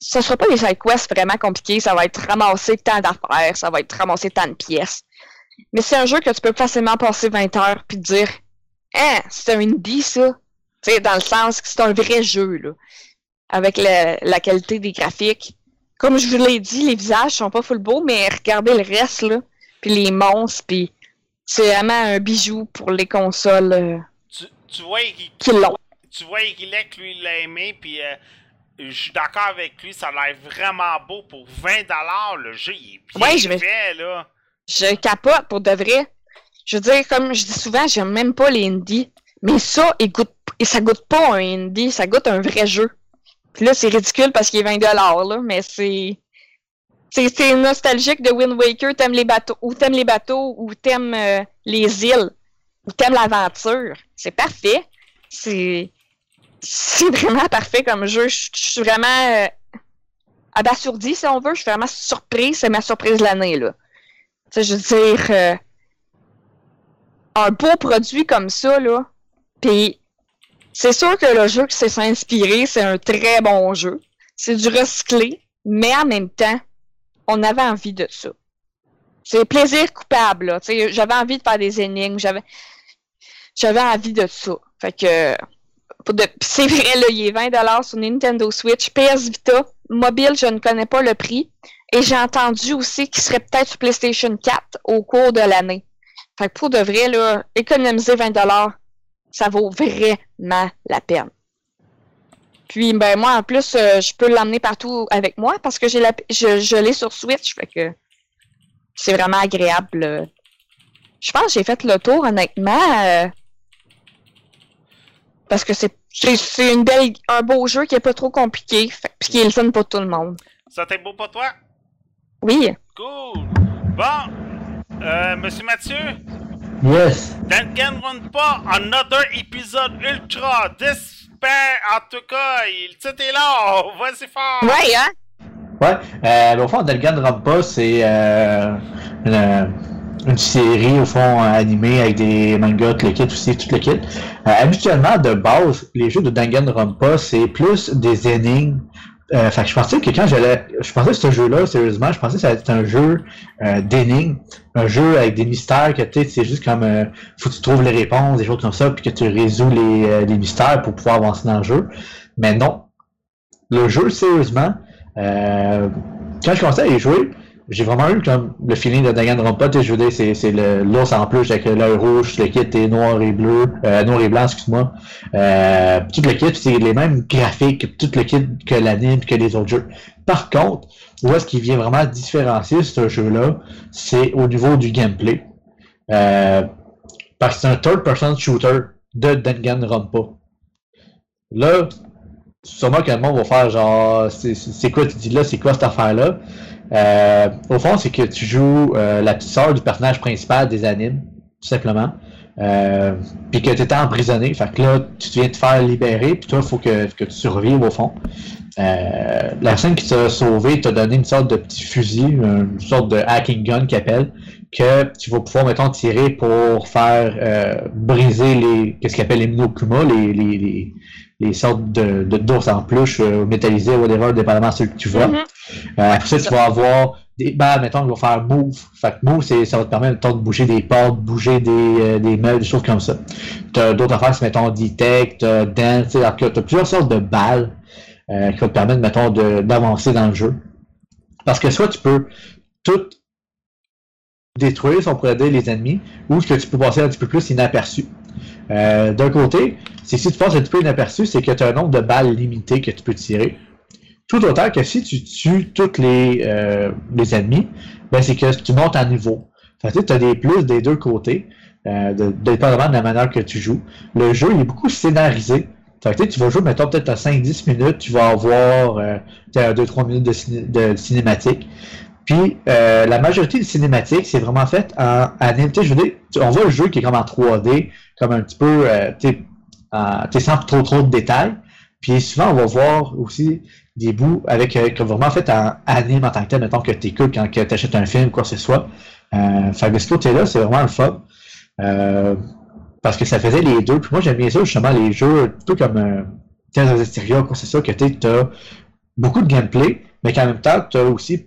ce ne sera pas des side quests vraiment compliqués, ça va être ramasser tant d'affaires, ça va être ramasser tant de pièces. Mais c'est un jeu que tu peux facilement passer 20 heures puis te dire Hein, c'est un indie ça. Tu sais, dans le sens que c'est un vrai jeu, là. Avec la qualité des graphiques. Comme je vous l'ai dit, les visages sont pas full beaux, mais regardez le reste, là. Puis les monstres, puis c'est vraiment un bijou pour les consoles euh, tu, tu, vois, il, qui l'ont. Tu vois, lui, il l'a aimé, puis euh, je suis d'accord avec lui, ça a l'air vraiment beau pour 20$. Le jeu, il est bien ouais, je fait, là. Je capote pour de vrai. Je veux dire, comme je dis souvent, j'aime même pas les indies. Mais ça, il goûte, ça goûte pas un indie, ça goûte un vrai jeu. Puis là, c'est ridicule parce qu'il est 20$, là, mais c'est. C'est nostalgique de Wind Waker, t'aimes les bateaux, ou t'aimes les bateaux, ou t'aimes euh, les îles, ou t'aimes l'aventure. C'est parfait. C'est vraiment parfait comme jeu. Je, suis vraiment euh, abasourdi, si on veut. Je suis vraiment surprise. C'est ma surprise de l'année, là. Je veux dire, euh, un beau produit comme ça, là. Puis, c'est sûr que le jeu qui s'est inspiré, c'est un très bon jeu. C'est du recyclé, mais en même temps, on avait envie de ça. C'est plaisir coupable, là. J'avais envie de faire des énigmes, j'avais, j'avais envie de ça. Fait que, c'est vrai, là, il est 20$ sur Nintendo Switch. PS Vita, mobile, je ne connais pas le prix. Et j'ai entendu aussi qu'il serait peut-être sur PlayStation 4 au cours de l'année. Fait que pour de vrai, là, économiser 20$, ça vaut vraiment la peine. Puis, ben, moi, en plus, euh, je peux l'emmener partout avec moi parce que j'ai la, je, je l'ai sur Switch. Fait que c'est vraiment agréable. Je pense que j'ai fait le tour, honnêtement. Euh, parce que c'est c'est une belle un beau jeu qui est pas trop compliqué, puis qui est le fun pour tout le monde. Ça t'est beau pour toi? Oui. Cool. Bon, euh, Monsieur Mathieu? Yes. pas another épisode ultra despair. En tout cas, il est là. Vas-y fort. Ouais, hein? Ouais. Euh, au fond, Danganronpa, c'est euh, une, une série, au fond, animée avec des mangas, tout le kit aussi, tout le kit. Euh, habituellement, de base, les jeux de Danganronpa, c'est plus des énigmes. Euh, fait que je pensais que quand j'allais. Je pensais que ce jeu-là, sérieusement, je pensais que ça allait être un jeu euh, d'énigmes. Un jeu avec des mystères que tu sais, c'est juste comme euh, faut que tu trouves les réponses, des choses comme ça, puis que tu résous les, euh, les mystères pour pouvoir avancer dans le jeu. Mais non. Le jeu, sérieusement, euh, quand je commençais à y jouer, j'ai vraiment eu comme le feeling de Danganronpa, tu sais, je veux dire, c'est, l'ours en plus avec l'œil rouge, le kit est noir et bleu, euh, noir et blanc, excuse-moi. Euh, tout le kit, c'est les mêmes graphiques, tout le kit que l'anime, que les autres jeux. Par contre, où est-ce qu'il vient vraiment différencier ce jeu-là, c'est au niveau du gameplay. Euh, parce que c'est un third-person shooter de Danganronpa. Là, sûrement que le monde va faire genre, c'est quoi tu dis là, c'est quoi cette affaire-là? Euh, au fond, c'est que tu joues euh, la petite sœur du personnage principal des animes, tout simplement. euh, puis que tu étais emprisonné. Fait que là, tu viens te faire libérer, puis toi, il faut que, que, tu survives au fond. Euh, la personne qui t'a sauvé t'a donné une sorte de petit fusil, une sorte de hacking gun qu'il appelle, que tu vas pouvoir, mettons, tirer pour faire euh, briser les, qu'est-ce qu'il appelle les Minokuma, les, les, les, les sortes de, de d'ours en peluche euh, métallisés, whatever, dépendamment de ce que tu vois. Mhm. Euh, après ça, tu vas avoir des balles, mettons, qui vont faire move. Fait que move, c'est, ça va te permettre, mettons, de bouger des portes, bouger des, euh, des meubles, des choses comme ça. T'as d'autres affaires, c'est, mettons, detect, dance, tu sais, alors que t'as plusieurs sortes de balles euh, qui vont te permettre, mettons, de, d'avancer dans le jeu. Parce que soit tu peux tout détruire, si on les ennemis, ou ce que tu peux passer un petit peu plus inaperçu. Euh, d'un côté, si tu passes un petit peu inaperçu, c'est que tu as un nombre de balles limité que tu peux tirer. Tout autant que si tu tues tous les, euh, les ennemis, ben c'est que tu montes en niveau. Tu as des plus des deux côtés, euh, dépendamment de la manière que tu joues. Le jeu il est beaucoup scénarisé. Fait tu vas jouer, mettons, peut-être à 5-10 minutes, tu vas avoir euh, 2-3 minutes de, de cinématique. Puis euh, la majorité des cinématiques, c'est vraiment fait en anime. Je veux dire, on voit le jeu qui est comme en 3D, comme un petit peu, euh, tu sais, sans trop trop de détails. Puis souvent, on va voir aussi des bouts avec euh, comme vraiment fait en anime en tant que tel, mettons que tu écoutes quand tu achètes un film, quoi que ce soit. Euh, fait que ce côté-là, c'est vraiment le fun. Euh, parce que ça faisait les deux. Puis moi, j'aime bien ça, justement, les jeux, peu comme euh, Tales of quoi, c'est ça, que tu as beaucoup de gameplay, mais qu'en même temps, tu as aussi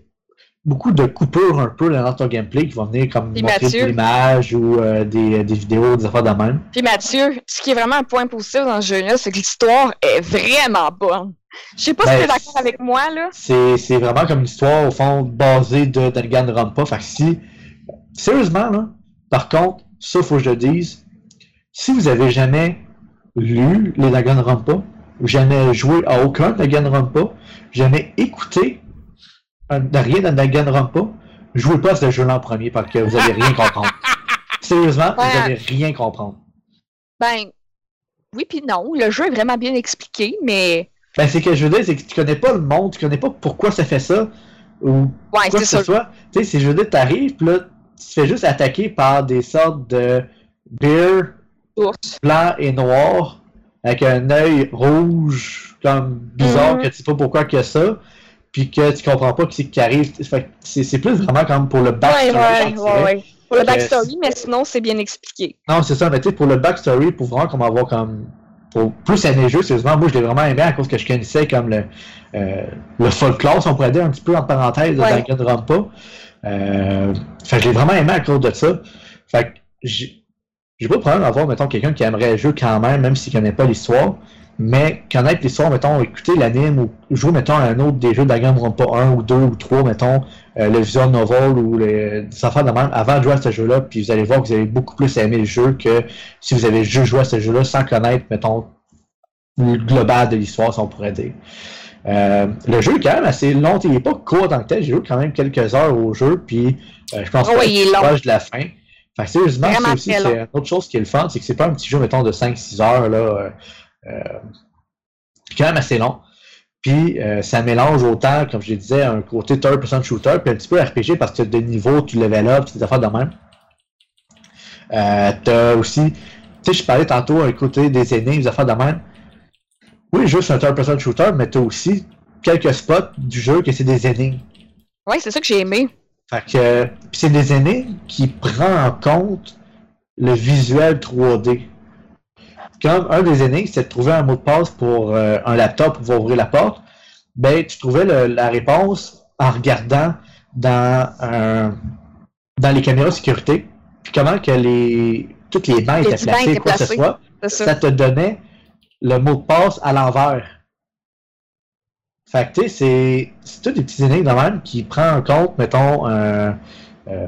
beaucoup de coupures un peu dans ton gameplay qui vont venir comme Puis montrer Mathieu. des images ou euh, des, des vidéos, des affaires de même. Puis Mathieu, ce qui est vraiment un point positif dans ce jeu-là, c'est que l'histoire est vraiment bonne. Je sais pas Ben, si tu es d'accord avec moi, là. C'est c'est vraiment comme une histoire, au fond, basée de Danganronpa. Fait que si, sérieusement, là, par contre, ça, faut que je le dise, si vous avez jamais lu les Danganronpa, ou jamais joué à aucun Danganronpa, jamais écouté rien dans Danganronpa, jouez pas à ce jeu-là en premier parce que vous allez rien comprendre. Sérieusement, vous Ouais. allez rien comprendre. Ben, oui puis non. Le jeu est vraiment bien expliqué, mais... Ben, c'est que je veux dire, c'est que tu connais pas le monde, tu connais pas pourquoi ça fait ça, ou Ouais, quoi que ce soit. Tu sais, c'est je veux dire, t'arrives, pis là, tu te fais juste attaquer par des sortes de beer Ours. blanc et noir, avec un œil rouge, comme bizarre, Mhm. que tu sais pas pourquoi que ça, puis que tu comprends pas qui c'est qui arrive. C'est plus vraiment comme pour le backstory. ouais, ouais, ouais. Pour le backstory, mais sinon, c'est bien expliqué. Non, c'est ça, mais tu sais, pour le backstory, pour vraiment comme avoir comme. Pour plus aimer le jeu, sérieusement, moi je l'ai vraiment aimé à cause que je connaissais comme le, euh, le folklore, si on pourrait dire un petit peu en parenthèse de Ouais. Danganronpa. Euh, fait que je l'ai vraiment aimé à cause de ça. Fait que j'ai j'ai pas de problème d'avoir, mettons, quelqu'un qui aimerait le jeu quand même, même s'il connaît pas l'histoire. Mais connaître l'histoire, mettons, écouter l'anime ou jouer, mettons, à un autre des jeux de Danganronpa 1 ou 2 ou 3, mettons, euh, le visual novel ou les, affaires de même avant de jouer à ce jeu-là, puis vous allez voir que vous allez beaucoup plus aimer le jeu que si vous avez juste joué à ce jeu-là sans connaître, mettons, le global de l'histoire, si on pourrait dire. Euh, le jeu est quand même assez long, il n'est pas court tant que tel, j'ai joué quand même quelques heures au jeu, puis euh, je pense Oh, pas long. proche de la fin. Fait que sérieusement, c'est aussi c'est une autre chose qui est le fun, c'est que c'est pas un petit jeu, mettons, de 5-6 heures, là, euh, quand même assez long. Puis euh, ça mélange autant, comme je disais, un côté third-person shooter, puis un petit peu RPG parce que tu as des niveaux, tu level up, tu des affaires de même. Euh, t'as aussi, tu sais, je parlais tantôt un côté des énigmes, des affaires de même. Oui, c'est un third-person shooter, mais t'as aussi quelques spots du jeu que c'est des énigmes. Ouais, c'est ça que j'ai aimé. Fait que euh, pis c'est des énigmes qui prend en compte le visuel 3D. Comme un des énigmes, c'est de trouver un mot de passe pour euh, un laptop pour ouvrir la porte, ben tu trouvais le- la réponse en regardant dans un- dans les caméras de sécurité, puis comment que les toutes les Les étaient étaient quoi que ce soit, ça. te donnait le mot de passe à l'envers. Fait que, tu sais, c'est, c'est tous des petits énigmes de même qui prend en compte, mettons, euh, euh,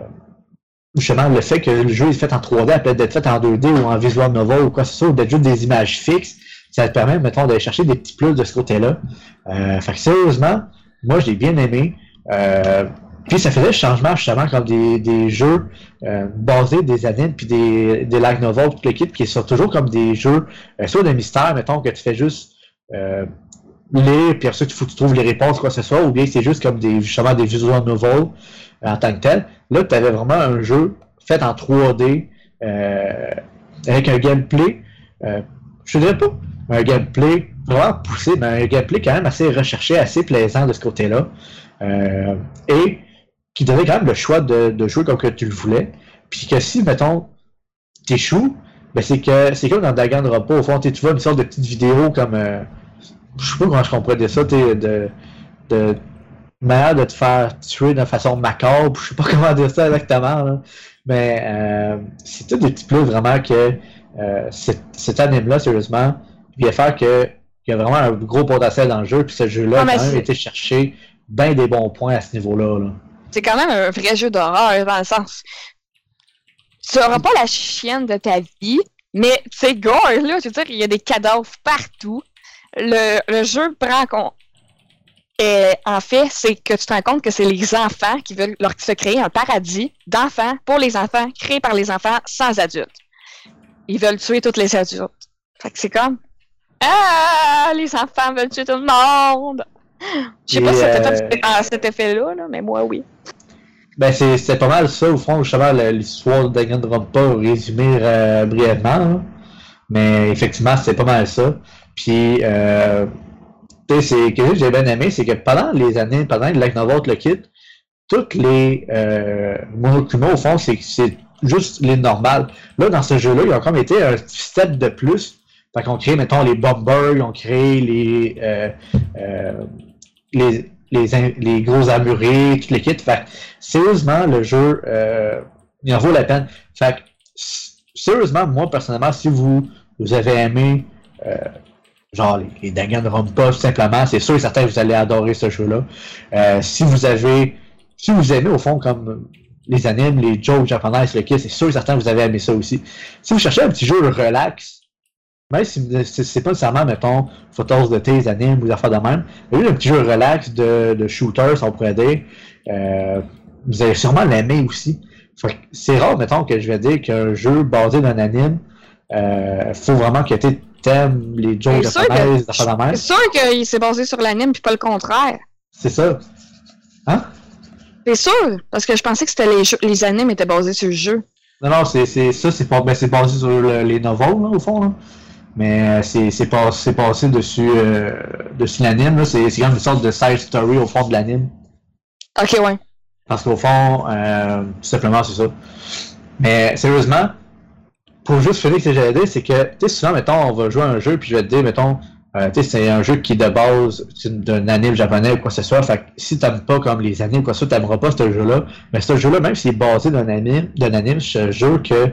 justement, le fait que le jeu est fait en 3D, elle peut être fait en 2D ou en visual novel ou quoi que ce soit, ou d'être juste des images fixes. Ça te permet, mettons, d'aller chercher des petits plus de ce côté-là. Euh, fait que, sérieusement, moi, je l'ai bien aimé. Euh, puis ça faisait le changement justement comme des, des jeux euh, basés des animes puis des, des light novels, toute l'équipe qui sont toujours comme des jeux euh, soit de mystère, mettons que tu fais juste euh, lire, puis ensuite il faut que tu trouves les réponses, quoi que ce soit, ou bien c'est juste comme des justement des visual novels euh, en tant que tel. Là, tu avais vraiment un jeu fait en 3D, euh, avec un gameplay, euh, je dirais pas un gameplay vraiment poussé, mais un gameplay quand même assez recherché, assez plaisant de ce côté-là. Euh, et qui donnait quand même le choix de, jouer comme que tu le voulais. Puis que si, mettons, t'échoues, ben c'est que c'est comme dans Danganronpa, au fond, tu vois une sorte de petite vidéo comme. Euh, je sais pas comment je comprends ça, de, de manière de te faire tuer de façon macabre, je sais pas comment dire ça exactement, là. mais euh, c'est tout des petits plus vraiment que euh, cet, anime-là, sérieusement, vient faire que il y a vraiment un gros potentiel dans le jeu, puis ce jeu-là a quand même été chercher bien des bons points à ce niveau-là. là. C'est quand même un vrai jeu d'horreur, dans le sens. Tu auras pas la chienne de ta vie, mais c'est gore, là. Je veux dire, il y a des cadavres partout. Le, le jeu prend. Et en fait, c'est que tu te rends compte que c'est les enfants qui veulent leur, se créer un paradis d'enfants pour les enfants, créé par les enfants sans adultes. Ils veulent tuer tous les adultes. Fait que c'est comme. Ah, les enfants veulent tuer tout le monde! Je sais pas si t'a euh, ah, cet effet-là, là, mais moi, oui. Ben, c'est pas mal ça, au fond, justement, l'histoire de Danganronpa, résumé euh, brièvement. là. Mais effectivement, c'est pas mal ça. Puis, euh, que j'ai bien aimé, c'est que pendant les années, pendant que Light Novel le kit, toutes les euh, au fond, c'est juste les normales. Là, dans ce jeu-là, ils ont comme été un step de plus. Fait qu'on crée, mettons, les bombers, ils ont les, euh, euh, les, les, les gros armuriers, tout le kit. Fait sérieusement, le jeu, euh, il en vaut la peine. Fait sérieusement, moi, personnellement, si vous, vous avez aimé, genre, les, Danganronpa, tout simplement, c'est sûr et certain que vous allez adorer ce jeu-là. Euh, si vous avez, si vous aimez, au fond, comme les animes, les jokes japonaises, le kit, c'est sûr et certain que vous avez aimé ça aussi. Si vous cherchez un petit jeu relax, même si c'est pas nécessairement, mettons, photos de tes animes ou des affaires de même, mais juste un petit jeu relax de, shooter, ça on pourrait dire, euh, vous allez sûrement l'aimer aussi. C'est rare, mettons, que je vais dire qu'un jeu basé d'un anime, euh, faut vraiment que tu les jokes C'est sûr que- japonaises, des affaires. C'est sûr qu'il s'est basé sur l'anime puis pas le contraire. C'est ça. Hein? C'est sûr, parce que je pensais que c'était les, jeux- les animes étaient basés sur le jeu. Non, non, c'est c'est- ça, c'est pas ben, c'est basé sur le- les novels, là, au fond. Là. Mais euh, c'est c'est pas- c'est passé dessus, euh, dessus l'anime. là. C'est c'est comme une sorte de side story au fond de l'anime. Ok, ouais. Parce qu'au fond, euh, tout simplement, c'est ça. Mais sérieusement, pour juste finir que j'allais dire, c'est que, tu sais, souvent, mettons, on va jouer à un jeu, puis je vais te dire, mettons, euh, tu sais, c'est un jeu qui est de base d'un anime japonais ou quoi que ce soit. Fait que si t'aimes pas comme les animes ou quoi que ce soit, t'aimeras pas ce jeu-là. Mais ce jeu-là, même s'il est basé d'un anime, d'un anime, je jure que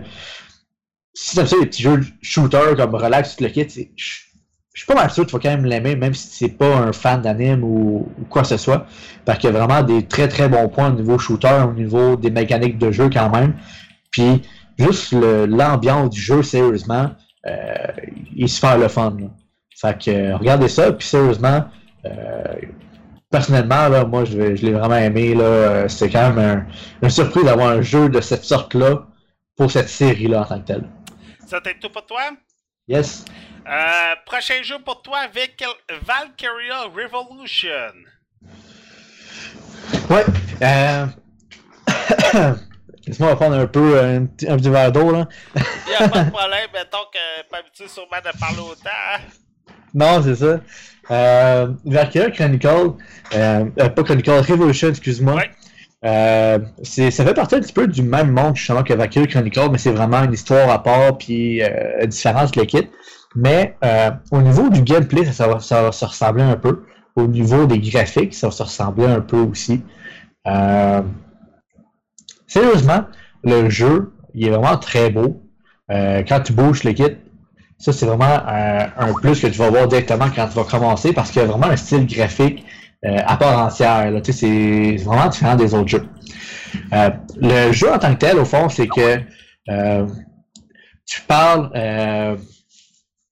si t'aimes ça, les petits jeux shooter comme relax, tout le je je suis pas mal sûr que tu vas quand même l'aimer, même si c'est pas un fan d'anime ou, ou quoi que ce soit. Parce qu'il y a vraiment des très très bons points au niveau shooter, au niveau des mécaniques de jeu quand même. Puis juste l'ambiance du jeu, sérieusement, euh, il est super le fun. là. Fait que euh, regardez ça, puis sérieusement, euh, personnellement, là, moi je, je l'ai vraiment aimé. là. C'est quand même un, une surprise d'avoir un jeu de cette sorte-là pour cette série-là en tant que telle. Ça t'aide tout pour toi? Yes. Euh, prochain jeu pour toi, Vic- Valkyria Revolution. Ouais. Euh... Laisse-moi prendre un peu euh, un, petit- un petit verre d'eau là. Il a pas de problème, mettons que pas habitué sûrement de parler autant. hein. Non, c'est ça. Euh, Valkyria Chronicle, euh, euh, pas Chronicle, Revolution, excuse-moi. Ouais. Euh, c'est- ça fait partie un petit peu du même monde justement que Valkyria Chronicle, mais c'est vraiment une histoire à part puis euh, différente de l'équipe. Mais euh, au niveau du gameplay, ça, ça, va, ça va se ressembler un peu. Au niveau des graphiques, ça va se ressembler un peu aussi. Sérieusement, le jeu, il est vraiment très beau. Euh, quand tu bouges le kit, ça c'est vraiment euh, un plus que tu vas voir directement quand tu vas commencer parce qu'il y a vraiment un style graphique euh, à part entière. là. Tu sais, c'est vraiment différent des autres jeux. Le jeu en tant que tel, au fond, c'est que tu parles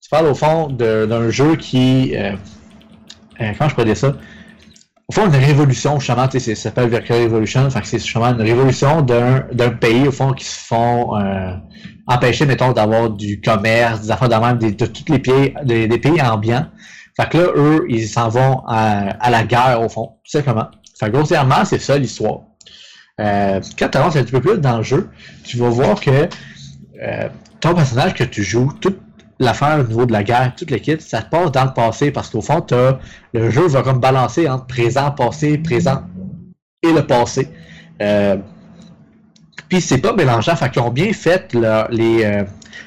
tu parles au fond d'un jeu qui comment je pourrais dire ça? Au fond, une révolution, justement, ça s'appelle Virtual Revolution, c'est justement une révolution d'un d'un pays, au fond, qui se font euh, empêcher, mettons, d'avoir du commerce, des affaires de même, de tous les pays, des, pays ambiants. Fait que là, eux, ils s'en vont à, à la guerre, au fond, tout simplement. Fait que grossièrement, c'est ça l'histoire. Euh, quand tu avances un petit peu plus dans le jeu, tu vas voir que euh, ton personnage que tu joues, toute l'affaire au niveau de la guerre, toute l'équipe, ça te passe dans le passé parce qu'au fond, as, le jeu va comme balancer entre présent, passé, présent et le passé. Euh, puis c'est pas mélangeant, fait qu'ils ont bien fait les, euh,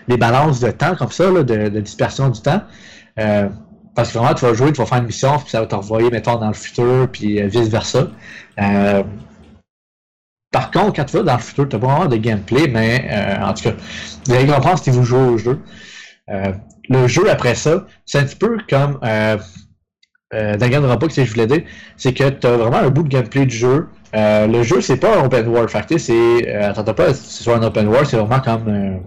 les balances de temps comme ça, de, dispersion du temps. Euh, parce que vraiment, tu vas jouer, tu vas faire une mission, puis ça va t'envoyer, mettons, dans le futur, puis vice-versa. Par contre, quand tu vas dans le futur, tu n'as pas vraiment de gameplay, mais en tout cas, vous allez comprendre si vous jouez au jeu. Euh, le jeu après ça, c'est un petit peu comme euh, euh, Danganronpa que je voulais dire, c'est que tu as vraiment un bout de gameplay du jeu. Euh, le jeu, c'est pas un open world. Fait c'est. Euh, attends pas que ce soit un open world, c'est vraiment comme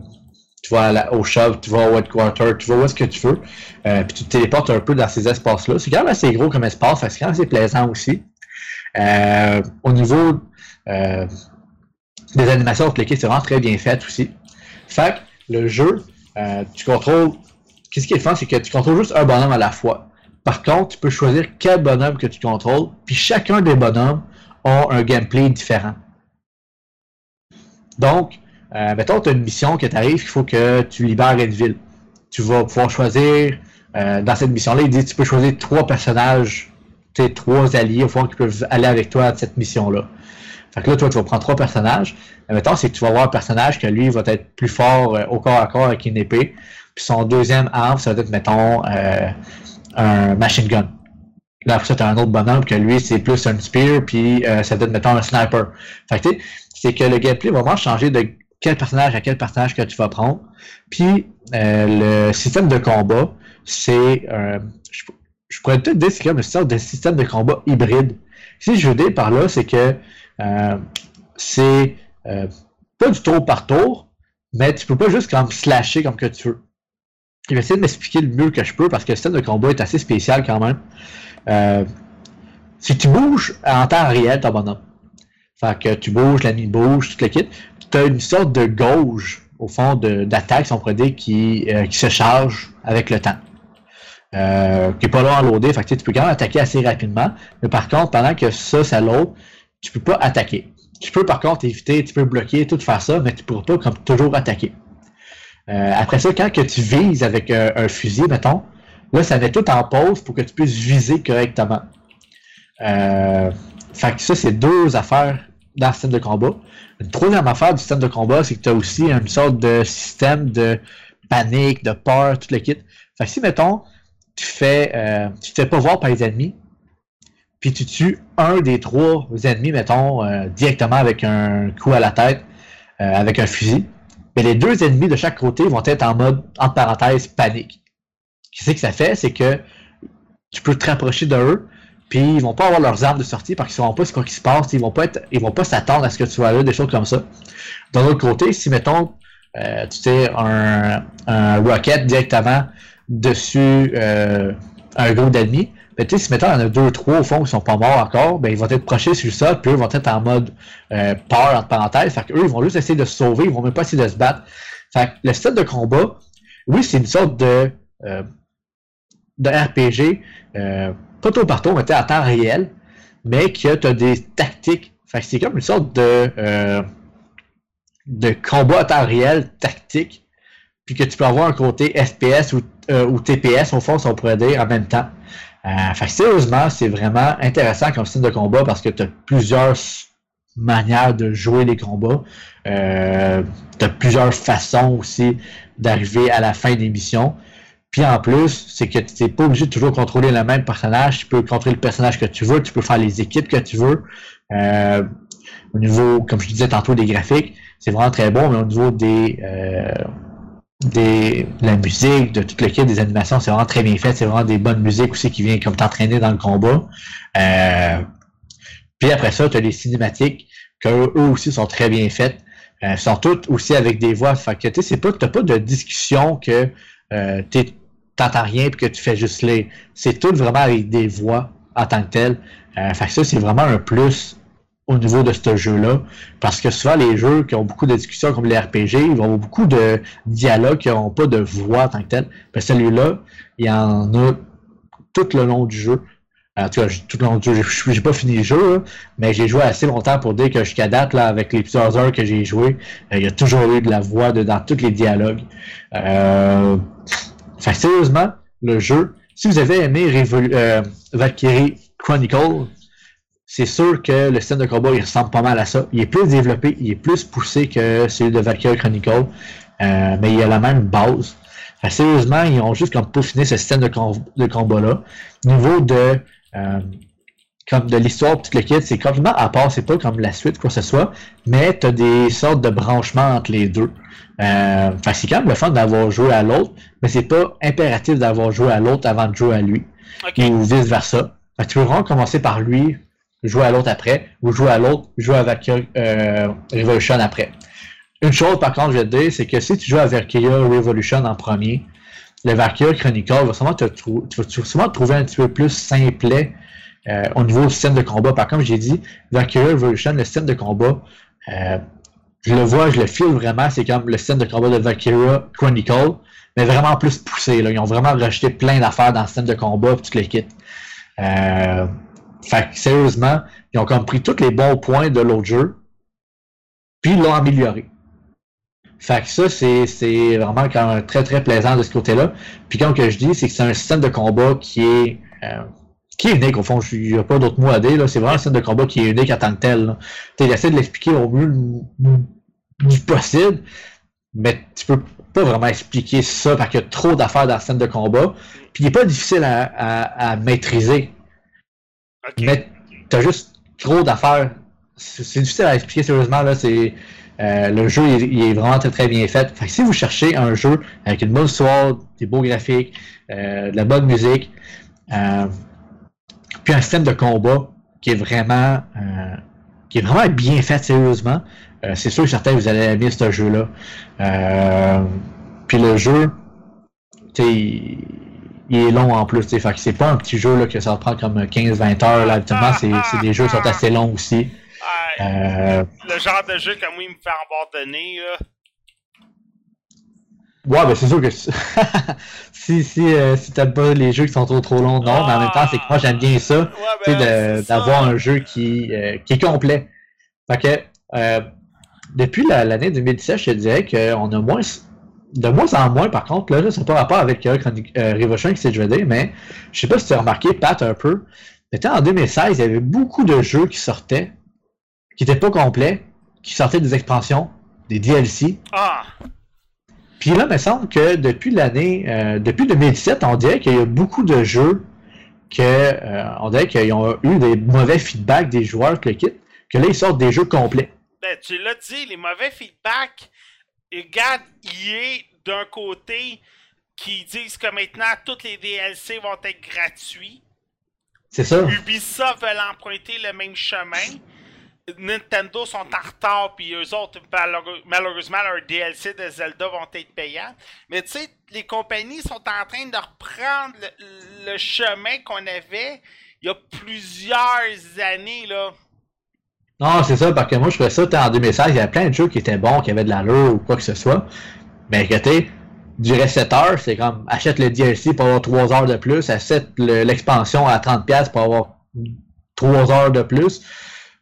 tu vas au shop, tu vas au headquarter, tu vas où est-ce que tu veux, puis tu te téléportes un peu dans ces espaces-là. C'est quand même assez gros comme espace, c'est quand même assez plaisant aussi. au niveau des animations appliquées, c'est vraiment très bien fait aussi. Fait que le jeu, euh, tu contrôles. Qu'est-ce qui est c'est que tu contrôles juste un bonhomme à la fois. Par contre, tu peux choisir quel bonhomme que tu contrôles, puis chacun des bonhommes ont un gameplay différent. Donc, euh, mettons, tu as une mission qui t'arrive, il faut que tu libères une ville. Tu vas pouvoir choisir, euh, dans cette mission-là, il dit que tu peux choisir trois personnages, tes trois alliés, au fond, qui peuvent aller avec toi à cette mission-là. Fait que là, toi, tu vas prendre trois personnages. Mettons, c'est que tu vas avoir un personnage que lui va être plus fort euh, au corps à corps avec une épée. Puis son deuxième arme, ça va être, mettons, euh, un machine gun. Là, après ça, tu as un autre bonhomme que lui, c'est plus un spear, puis euh, ça va être, mettons, un sniper. Fait que c'est que le gameplay va vraiment changer de quel personnage à quel personnage que tu vas prendre. Puis le système de combat, c'est. Je, je, pourrais peut-être dire c'est comme une sorte de système de combat hybride. Si je veux dire par là, c'est que euh, c'est euh, pas du tour par tour, mais tu peux pas juste comme slasher comme que tu veux. Je vais essayer de m'expliquer le mieux que je peux parce que le système de combat est assez spécial quand même. Euh, si tu bouges en temps réel ton bonhomme, fait que tu bouges, l'ami bouge, tout le kit, tu as une sorte de gauge au fond d'attaque, si on pourrait dire, qui, qui se charge avec le temps. Euh, qui n'est pas là en loader, fait que, tu peux quand même attaquer assez rapidement, mais par contre, pendant que ça, ça load, tu peux pas attaquer. Tu peux par contre éviter, tu peux bloquer, tout faire ça, mais tu pourras pas comme toujours attaquer. Euh, après ça, quand que tu vises avec un, fusil, mettons, là, ça met tout en pause pour que tu puisses viser correctement. Euh, fait que ça, c'est deux affaires dans le système de combat. Une troisième affaire du système de combat, c'est que tu as aussi une sorte de système de panique, de peur, tout le kit. Fait que si, mettons, tu fais, euh, tu te fais pas voir par les ennemis, puis tu tues un des trois ennemis, mettons, euh, directement avec un coup à la tête, euh, avec un fusil, mais les deux ennemis de chaque côté vont être en mode, entre parenthèses, panique. Ce que ça fait, c'est que tu peux te rapprocher d'eux, puis ils vont pas avoir leurs armes de sortie parce qu'ils ne sauront pas ce qui se passe, ils vont pas être, ils vont pas s'attendre à ce que tu sois là, des choses comme ça. D'un autre côté, si mettons, tu sais, un, un rocket directement dessus un groupe d'ennemis, mais tu sais, si mettons, il y en a deux, trois au fond qui sont pas morts encore, ben ils vont être prochés sur ça, puis eux vont être en mode euh, peur, entre parenthèses. Fait qu'eux, ils vont juste essayer de se sauver, ils vont même pas essayer de se battre. Fait que le style de combat, oui, c'est une sorte de, euh, de RPG, euh, pas tout partout, mais à temps réel, mais qui a des tactiques. Que c'est comme une sorte de, euh, de combat à temps réel tactique, puis que tu peux avoir un côté FPS ou, euh, ou TPS, au fond, si on pourrait dire, en même temps. Euh, fait sérieusement, c'est vraiment intéressant comme style de combat parce que tu as plusieurs manières de jouer les combats. Euh, tu as plusieurs façons aussi d'arriver à la fin des missions. Puis en plus, c'est que tu n'es pas obligé de toujours contrôler le même personnage. Tu peux contrôler le personnage que tu veux, tu peux faire les équipes que tu veux. Euh, au niveau, comme je disais tantôt, des graphiques, c'est vraiment très bon, mais au niveau des, la musique, de tout le kit, des animations, c'est vraiment très bien fait. C'est vraiment des bonnes musiques aussi qui viennent comme t'entraîner dans le combat. Euh, puis après ça, tu as les cinématiques, que eux aussi sont très bien faites. Euh, sont toutes aussi avec des voix. Fait que tu sais, pas, t'as pas de discussion que euh, t'entends rien et que tu fais juste les. C'est tout vraiment avec des voix en tant que tel. Euh, fait que ça, c'est vraiment un plus au niveau de ce jeu-là. Parce que souvent, les jeux qui ont beaucoup de discussions comme les RPG, ils avoir beaucoup de dialogues qui n'ont pas de voix en tant que tel. Mais celui-là, il y en a tout le long du jeu. En tout cas, tout le long du jeu, j'ai- pas fini le jeu, mais j'ai joué assez longtemps pour dire que jusqu'à date, là, avec les plusieurs heures que j'ai joué, euh, il y a toujours eu de la voix dans tous les dialogues. Euh... Sérieusement, le jeu, si vous avez aimé euh, Valkyrie Chronicle, c'est sûr que le système de combat il ressemble pas mal à ça. Il est plus développé, il est plus poussé que celui de Valkyrie Chronicle, euh, mais il a la même base. Fait sérieusement, ils ont juste comme peaufiné ce système de, com- de combat-là. Niveau de euh, comme de l'histoire, tout le kit, c'est complètement à part, c'est pas comme la suite, quoi que ce soit, mais tu as des sortes de branchements entre les deux. Euh, c'est quand même le fun d'avoir joué à l'autre, mais c'est pas impératif d'avoir joué à l'autre avant de jouer à lui Ok. ou vice versa. Fait que tu peux vraiment commencer par lui, jouer à l'autre après, ou jouer à l'autre, jouer à euh, Revolution après. Une chose par contre, je vais te dire, c'est que si tu joues à Valkyria Revolution en premier, le Valkyria Chronicle va sûrement te tu tu te trouver un petit peu plus simplet euh, au niveau du système de combat. Par contre, j'ai dit, Valkyria Revolution, le système de combat, euh, je le vois, je le file vraiment, c'est comme le système de combat de Valkyria Chronicle, mais vraiment plus poussé. Là. Ils ont vraiment rajouté plein d'affaires dans le système de combat et tout le kit. Euh, fait que sérieusement, ils ont comme pris tous les bons points de l'autre jeu, puis l'ont amélioré. Fait que ça, c'est vraiment quand même très très plaisant de ce côté-là. Puis comme que je dis, c'est que c'est un système de combat qui est euh, qui est unique au fond. Il n'y a pas d'autre mot à dire. C'est vraiment un système de combat qui est unique en tant que tel. Tu J'essaie de l'expliquer au mieux du possible, mais tu peux pas vraiment expliquer ça parce qu'il y a trop d'affaires dans le système de combat. Puis il n'est pas difficile à- à maîtriser. Mais t'as juste trop d'affaires. C'est difficile à expliquer sérieusement. Là, euh, le jeu il, est vraiment très très bien fait. Fait si vous cherchez un jeu avec une bonne histoire, des beaux graphiques, euh, de la bonne musique, euh, puis un système de combat qui est vraiment qui est vraiment bien fait sérieusement, c'est sûr que certains vous allez aimer ce jeu-là. Puis le jeu, il est long en plus, fait que c'est pas un petit jeu là, que ça va prendre comme 15-20 heures. Là, habituellement, c'est, c'est des jeux qui sont assez longs aussi. Ah, Euh, Le genre de jeu que moi, il me fait abandonner, là. ouais, ben c'est sûr que si, si, euh, si t'aimes pas les jeux qui sont trop trop longs, non, mais en même temps, c'est que moi j'aime bien ça. Ouais, ben, d'avoir un jeu qui, euh, qui est complet. Fait que, euh, depuis la- l'année 2017, je te dirais qu'on a moins, de moins en moins, par contre, là, ça n'a pas rapport avec euh, euh, Revolution qui je veux dire, mais je sais pas si tu as remarqué, Pat, un peu, mais en 2016, il y avait beaucoup de jeux qui sortaient, qui n'étaient pas complets, qui sortaient des expansions, des DLC. Ah, Puis là, il me semble que depuis l'année, euh, depuis 2017, on dirait qu'il y a beaucoup de jeux que, euh, on dirait qu'ils ont eu des mauvais feedbacks des joueurs que le kit, que là, ils sortent des jeux complets. ben, tu l'as dit, les mauvais feedbacks. Regarde, il est d'un côté qui disent que maintenant, tous les DLC vont être gratuits. C'est ça? Ubisoft veulent emprunter le même chemin. Nintendo sont en retard, puis eux autres, malheureusement, leurs DLC de Zelda vont être payants. Mais tu sais, les compagnies sont en train de reprendre le, le chemin qu'on avait il y a plusieurs années, là. Non, c'est ça, parce que moi, je ferais ça, en 2016, il y avait plein de jeux qui étaient bons, qui avaient de l'allure ou quoi que ce soit. Mais tu durait 7 heures, c'est comme, achète le DLC pour avoir 3 heures de plus, achète le- l'expansion à 30$ pour avoir 3 heures de plus,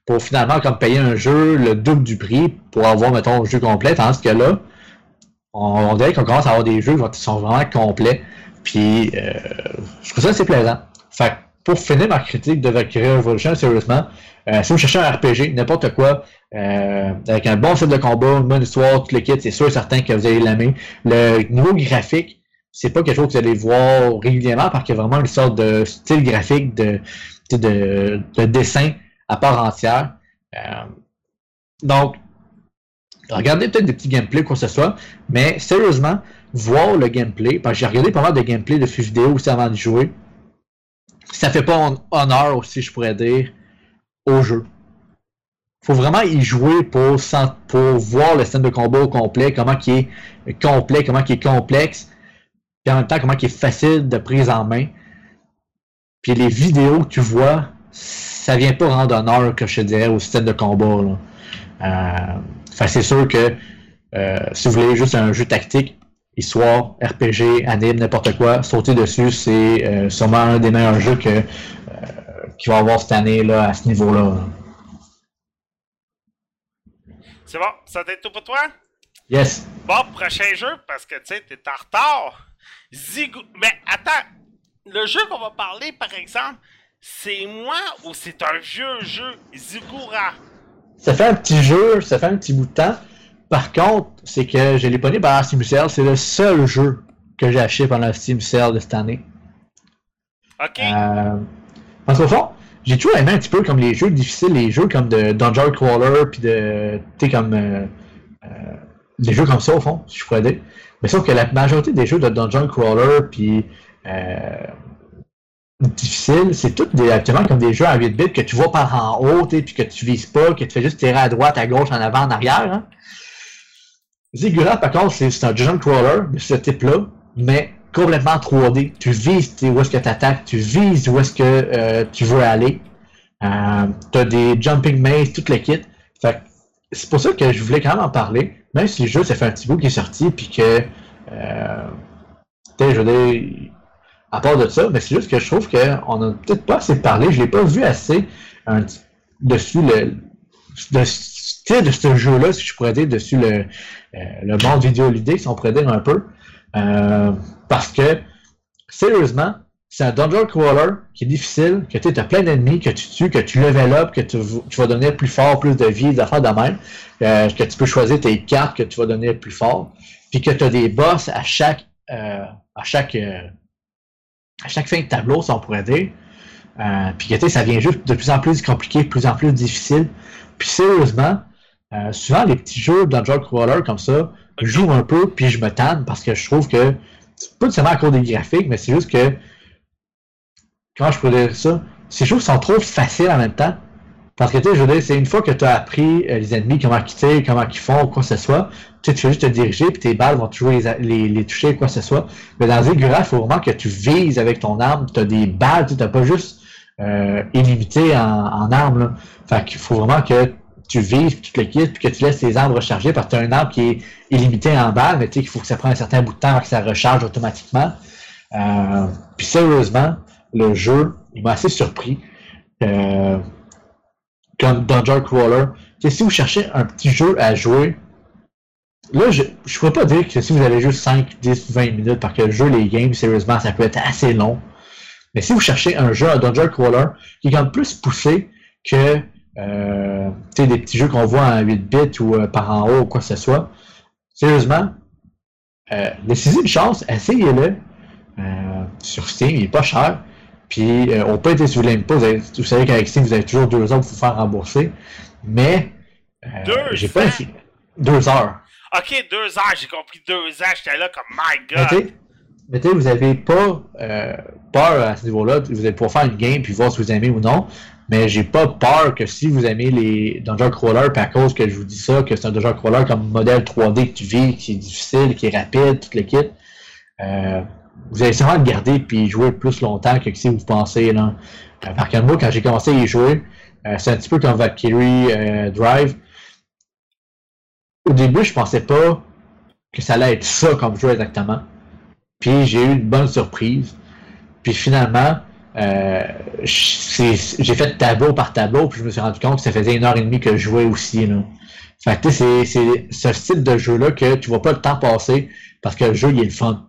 pour finalement comme payer un jeu le double du prix pour avoir, mettons, le jeu complet, tandis que là, on, dirait qu'on commence à avoir des jeux qui sont vraiment complets, puis euh, je trouve ça assez plaisant. Fait pour finir ma critique de Valkyrie Revolution, sérieusement, euh, si vous cherchez un RPG, n'importe quoi, euh, avec un bon style de combat, une bonne histoire, tout le kit, c'est sûr et certain que vous allez l'aimer. Le niveau graphique, c'est pas quelque chose que vous allez voir régulièrement parce qu'il y a vraiment une sorte de style graphique, de, de, de, de dessin à part entière. Euh, donc, regardez peut-être des petits gameplays, quoi que ce soit, mais sérieusement, voir le gameplay, parce que j'ai regardé pas mal de gameplay de ces vidéos aussi avant de jouer, ça fait pas hon- honneur aussi, je pourrais dire, au jeu. Faut vraiment y jouer pour, voir le système de combat au complet, comment qui est complet, comment qui est complexe, puis en même temps comment qui est facile de prise en main. Puis les vidéos que tu vois, ça vient pas rendre honneur, que je te dirais, au système de combat. Là. Euh, c'est sûr que euh, si vous voulez juste un jeu tactique, histoire, RPG, anime, n'importe quoi, sauter dessus, c'est euh, sûrement un des meilleurs jeux que, euh, qu'il va avoir cette année là, à ce niveau-là. C'est bon, ça t'est tout pour toi? Yes. Bon, prochain jeu, parce que tu sais, t'es en retard. Zigou... Mais attends, le jeu qu'on va parler, par exemple, c'est moi ou c'est un vieux jeu? Zigura? Ça fait un petit jeu, ça fait un petit bout de temps. Par contre, c'est que je l'ai pas par Steam Sale. C'est le seul jeu que j'ai acheté pendant Steam Sale de cette année. Ok. Euh, parce qu'au fond, j'ai toujours aimé un petit peu comme les jeux difficiles, les jeux comme de Dungeon Crawler, puis de. Tu sais, comme. Euh, euh, des jeux comme ça, au fond, si je pourrais dire. Mais sauf que la majorité des jeux de Dungeon Crawler, puis. Euh, difficiles, c'est tout des, actuellement comme des jeux à 8 bits que tu vois par en haut, puis que tu vises pas, que tu fais juste tirer à droite, à gauche, en avant, en arrière. Hein. Ziggurat, par contre, c'est un Dungeon Crawler de ce type-là, mais complètement 3D. Tu vises où est-ce que tu attaques, tu vises où est-ce que tu veux aller. Euh, tu as des jumping mazes, tout le kit. c'est pour ça que je voulais quand même en parler, même si le jeu, ça fait un petit bout qui est sorti, puis que, euh, je veux à part de ça, mais c'est juste que je trouve qu'on n'a peut-être pas assez parlé, je l'ai pas vu assez dessus le, de ce jeu-là, si je pourrais dire, dessus le, euh, le monde vidéoludique, si on pourrait dire un peu. Euh, parce que, sérieusement, c'est un dungeon crawler qui est difficile, que tu as plein d'ennemis, que tu tues, que tu level up, que tu, vas donner plus fort, plus de vie, des affaires de même, euh, que tu peux choisir tes cartes que tu vas donner plus fort, puis que tu as des boss à chaque euh, à chaque à chaque fin de tableau, si on pourrait dire. puis que ça vient juste de plus en plus compliqué, de plus en plus difficile. Puis sérieusement, souvent les petits jeux dungeon crawler comme ça, je joue un peu, puis je me tanne parce que je trouve que c'est pas nécessairement à cause des graphiques, mais c'est juste que comment je pourrais dire ça, ces choses sont trop faciles en même temps. Parce que tu sais, je veux dire, c'est une fois que tu as appris euh, les ennemis, comment ils tirent, comment ils font, quoi que ce soit, tu sais, tu fais juste te diriger, puis tes balles vont toujours les, les, toucher, quoi que ce soit. Mais dans Zigura, il faut vraiment que tu vises avec ton arme, tu as des balles, tu n'as pas juste euh, illimité en, en qu'il faut vraiment que tu vises, puis tu le quittes, puis que tu laisses tes armes recharger, parce que tu as un arbre qui est illimité en balles, mais tu sais qu'il faut que ça prenne un certain bout de temps avant que ça recharge automatiquement. Euh, puis sérieusement, le jeu, il m'a assez surpris. Euh, comme Dungeon Crawler. si vous cherchez un petit jeu à jouer, là, je ne pourrais pas dire que si vous avez juste 5, 10, 20 minutes, parce que le jeu, les games, sérieusement, ça peut être assez long. Mais si vous cherchez un jeu à Dungeon Crawler qui est quand même plus poussé que euh, des petits jeux qu'on voit en 8 bits ou euh, par en haut ou quoi que ce soit. Sérieusement, euh, laissez-y une chance, essayez-le. Euh, sur Steam, il est pas cher. Puis on peut être si vous l'aimez pas, vous, savez qu'avec Steam, vous avez toujours deux heures pour vous faire rembourser. Mais j'ai pas deux heures. Ok, deux heures, j'ai compris deux heures, j'étais là comme my god. Mais vous n'avez pas peur à ce niveau-là. Vous allez pouvoir faire une game puis voir si vous aimez ou non. Mais j'ai pas peur que si vous aimez les Dungeon Crawler, puis à cause que je vous dis ça, que c'est un Dungeon Crawler comme modèle 3D que tu vis, qui est difficile, qui est rapide, tout le kit, euh, vous allez sûrement le garder puis jouer plus longtemps que si vous pensez. Là. Euh, par contre, moi, quand j'ai commencé à y jouer, euh, c'est un petit peu comme Valkyrie Drive. Au début, je pensais pas que ça allait être ça comme jeu exactement. Puis j'ai eu une bonne surprise. Puis finalement, euh, j'ai fait tableau par tableau, puis je me suis rendu compte que ça faisait une heure et demie que je jouais aussi. Là. Fait que c'est ce style de jeu-là que tu vois pas le temps passer parce que le jeu il est le fun.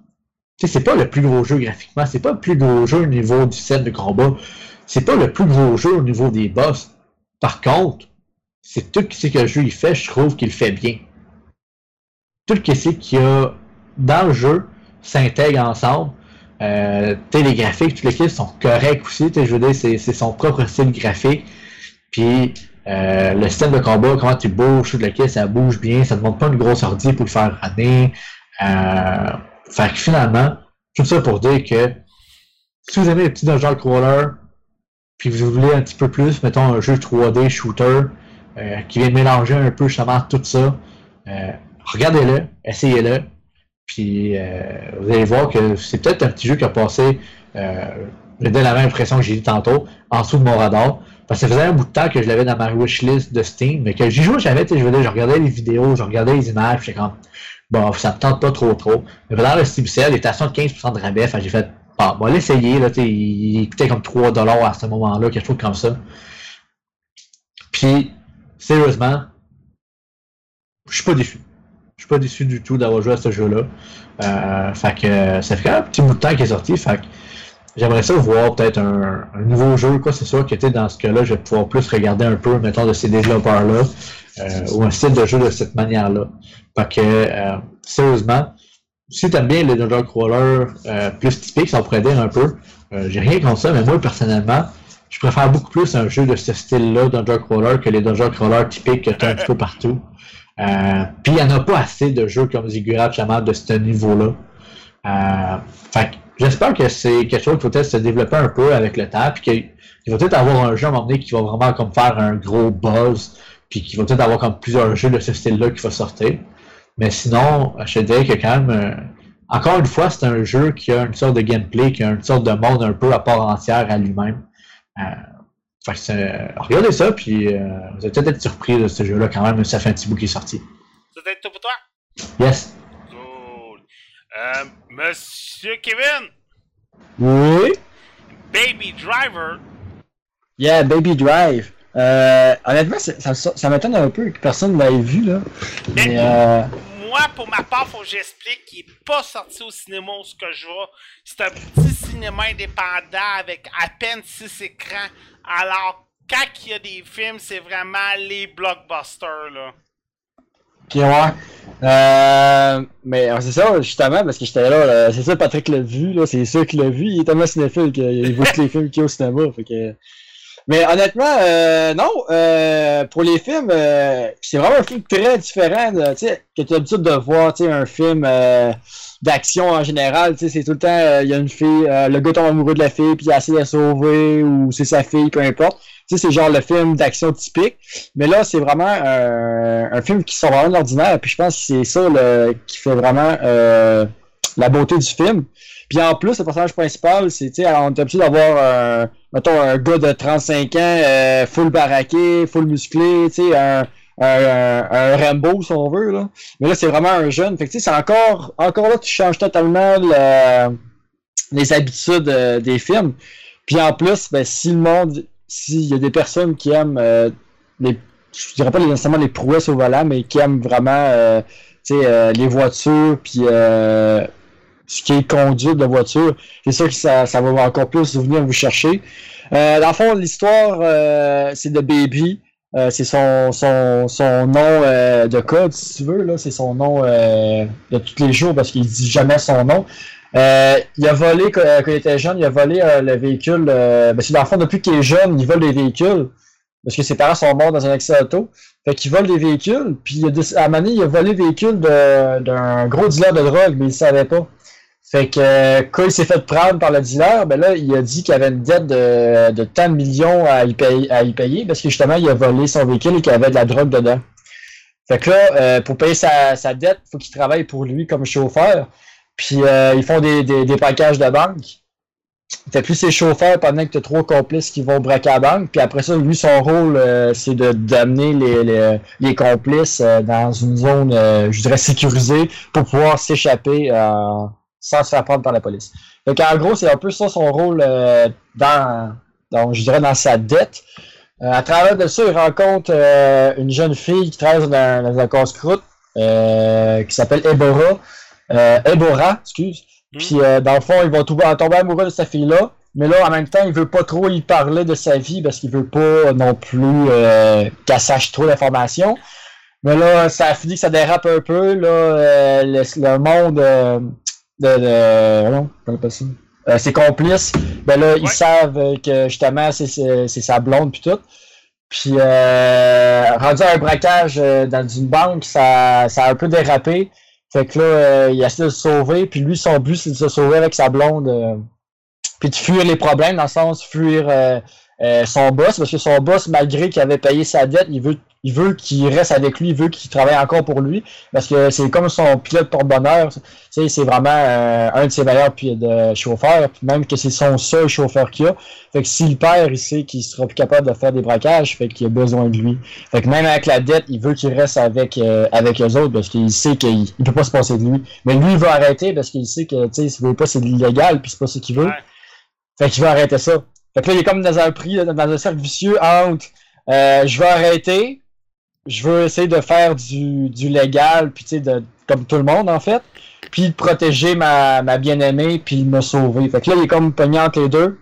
C'est pas le plus gros jeu graphiquement, c'est pas le plus gros jeu au niveau du set de combat, c'est pas le plus gros jeu au niveau des boss. Par contre, c'est tout ce que le jeu il fait, je trouve qu'il fait bien. Tout ce qu'il y a dans le jeu s'intègre ensemble. Euh, les graphiques, toutes les kits sont corrects aussi. Je veux dire, c'est son propre style graphique. Puis euh, le système de combat, comment tu bouges, tout le kit, ça bouge bien, ça ne demande pas une grosse ordi pour le faire runner. Euh, fait que finalement, tout ça pour dire que si vous aimez les petits dungeon crawler, puis vous voulez un petit peu plus, mettons un jeu 3D shooter euh, qui vient mélanger un peu justement tout ça, euh, regardez-le, essayez-le. Puis euh, vous allez voir que c'est peut-être un petit jeu qui a passé, euh, j'ai la même impression que j'ai dit tantôt, en dessous de mon radar. Parce que ça faisait un bout de temps que je l'avais dans ma wishlist de Steam, mais que j'y jouais jamais, je veux je regardais les vidéos, je regardais les images, j'étais comme, bon, ça me tente pas trop trop. Mais dans le Steam il était à 75% de rabais, j'ai fait, bon, on va l'essayer, là, il coûtait comme 3$ à ce moment-là, quelque chose comme ça. Puis, sérieusement, je suis pas déçu. Je suis pas déçu du tout d'avoir joué à ce jeu-là. Euh, fait que ça fait quand même un petit bout de temps qu'il est sorti. Fait que j'aimerais ça voir peut-être un, nouveau jeu, quoi. C'est sûr que dans ce cas-là, je vais pouvoir plus regarder un peu, mettons, de ces développeurs-là. euh, ou un style de jeu de cette manière-là. Fait que, euh, sérieusement, si t'aimes bien les dungeon crawlers euh, plus typiques, ça pourrait dire un peu. J'ai rien contre ça, mais moi, personnellement, je préfère beaucoup plus un jeu de ce style-là, dungeon crawler, que les dungeon crawlers typiques que t'as un petit peu partout. Euh, Puis il n'y en a pas assez de jeux comme Ziggurat Shaman de ce niveau-là. Euh, j'espère que c'est quelque chose qui va peut-être se développer un peu avec le temps, puis qu'il il va peut-être avoir un jeu à un moment donné qui va vraiment comme faire un gros buzz, puis qu'il va peut-être avoir comme plusieurs jeux de ce style-là qui va sortir. Mais sinon, je te dirais que quand même, euh, encore une fois, c'est un jeu qui a une sorte de gameplay, qui a une sorte de monde un peu à part entière à lui-même. Euh, fait que c'est- regardez ça, puis euh, vous allez peut-être être surpris de ce jeu-là quand même, ça fait un petit bout qui est sorti. Ça doit être tout pour toi? Yes. Cool. Euh, Monsieur Kevin, Oui? Baby Driver, Yeah, Baby Drive. Euh, honnêtement, ça, m'étonne un peu que personne ne l'ait vu, là. Mais, euh, moi, pour ma part, faut que j'explique qu'il est pas sorti au cinéma où ce que je vois. C'est un petit cinéma indépendant avec à peine 6 écrans. Alors, quand il y a des films, c'est vraiment les blockbusters, là. ok, ouais. Euh, mais euh, c'est ça, justement, parce que j'étais là, c'est ça, Patrick l'a vu, là, c'est sûr qu'il l'a vu, il est tellement cinéphile qu'il voit tous les films qu'il y a au cinéma, fait que... Mais honnêtement, euh, non, euh, pour les films, euh, c'est vraiment un film très différent, de, tu sais, que tu as l'habitude de voir, un film euh, d'action en général, tu sais, c'est tout le temps, euh, il y a une fille, euh, le gars tombe amoureux de la fille, puis il essaie de la sauver, ou c'est sa fille, peu importe. C'est genre le film d'action typique. Mais là, c'est vraiment un film qui sort vraiment de l'ordinaire, puis je pense que c'est ça le, qui fait vraiment la beauté du film. Puis en plus, le personnage principal, c'est, tu sais, on est habitué d'avoir, euh, mettons, un gars de 35 ans, euh, full baraqué, full musclé, tu sais, un, un, un, un Rambo, si on veut, là. Mais là, c'est vraiment un jeune. Fait que, tu sais, c'est encore, encore là, tu changes totalement le- les habitudes euh, des films. Puis en plus, ben, si le monde, s'il y a des personnes qui aiment euh, les, je dirais pas nécessairement les prouesses au volant, mais qui aiment vraiment, euh, euh, les voitures, puis euh, ce qui est conduite de voiture, c'est sûr que ça, ça va encore plus venir vous chercher. Euh, dans le fond, l'histoire, euh, c'est de Baby. Euh, c'est son, son, son nom de code, si tu veux. C'est son nom de tous les jours parce qu'il dit jamais son nom. Il a volé, quand, il était jeune, il a volé le véhicule. Euh, que dans le fond, depuis qu'il est jeune, il vole des véhicules. Parce que ses parents sont morts dans un accident auto. Fait qu'il vole des véhicules. Puis il a à un moment donné, il a volé le véhicule d'un gros dealer de drogue, mais il savait pas. Fait que euh, quand il s'est fait prendre par le dealer, ben là, il a dit qu'il avait une dette de, de tant de millions à y, payer, à y payer parce que justement, il a volé son véhicule et qu'il avait de la drogue dedans. Fait que là, euh, pour payer sa, sa dette, il faut qu'il travaille pour lui comme chauffeur. Puis euh, ils font des, des, des packages de banque. Fait plus ses chauffeurs pendant que tu as trois complices qui vont braquer la banque. Puis après ça, lui, son rôle, euh, c'est d'amener les, les, les complices euh, dans une zone, euh, je dirais, sécurisée pour pouvoir s'échapper euh, sans se faire prendre par la police. Fait qu'en gros, c'est un peu ça son rôle euh, dans, dans, je dirais, dans sa dette. Euh, à travers de ça, il rencontre euh, une jeune fille qui travaille dans, dans un casse-croûte qui s'appelle Ebora. Ebora, excuse. Puis euh, dans le fond, il va tomber, tomber amoureux de cette fille-là. Mais là, en même temps, il veut pas trop y parler de sa vie parce qu'il veut pas non plus qu'elle sache trop d'informations. Mais là, ça a fini que ça dérape un peu. Là, le, le monde de, de non, comment on appelle ça? Euh, ses complices, ben là, ils savent que justement c'est sa blonde puis tout. Puis euh, rendu à un braquage euh, dans une banque, ça, ça a un peu dérapé. Fait que là, euh, il essaie de se sauver, puis lui, son but, c'est de se sauver avec sa blonde. euh, puis de fuir les problèmes, dans le sens fuir son boss, parce que son boss, malgré qu'il avait payé sa dette, il veut il veut qu'il reste avec lui, il veut qu'il travaille encore pour lui, parce que c'est comme son pilote porte-bonheur. C'est vraiment euh, un de ses meilleurs de chauffeurs, même que c'est son seul chauffeur qu'il a. Fait que s'il perd, il sait qu'il sera plus capable de faire des braquages, fait qu'il a besoin de lui. Fait que même avec la dette, il veut qu'il reste avec euh, avec eux autres, parce qu'il sait qu'il peut pas se passer de lui. Mais lui, il veut arrêter parce qu'il sait que, tu sais, veut pas, c'est illégal, puis c'est pas ce qu'il veut. Fait qu'il veut arrêter ça. Fait que là, il est comme dans un prix, dans un cercle vicieux entre euh, je veux arrêter, je veux essayer de faire du, du légal, puis tu sais, comme tout le monde en fait, puis de protéger ma, ma bien-aimée, puis me sauver. Fait que là, il est comme pogné les deux.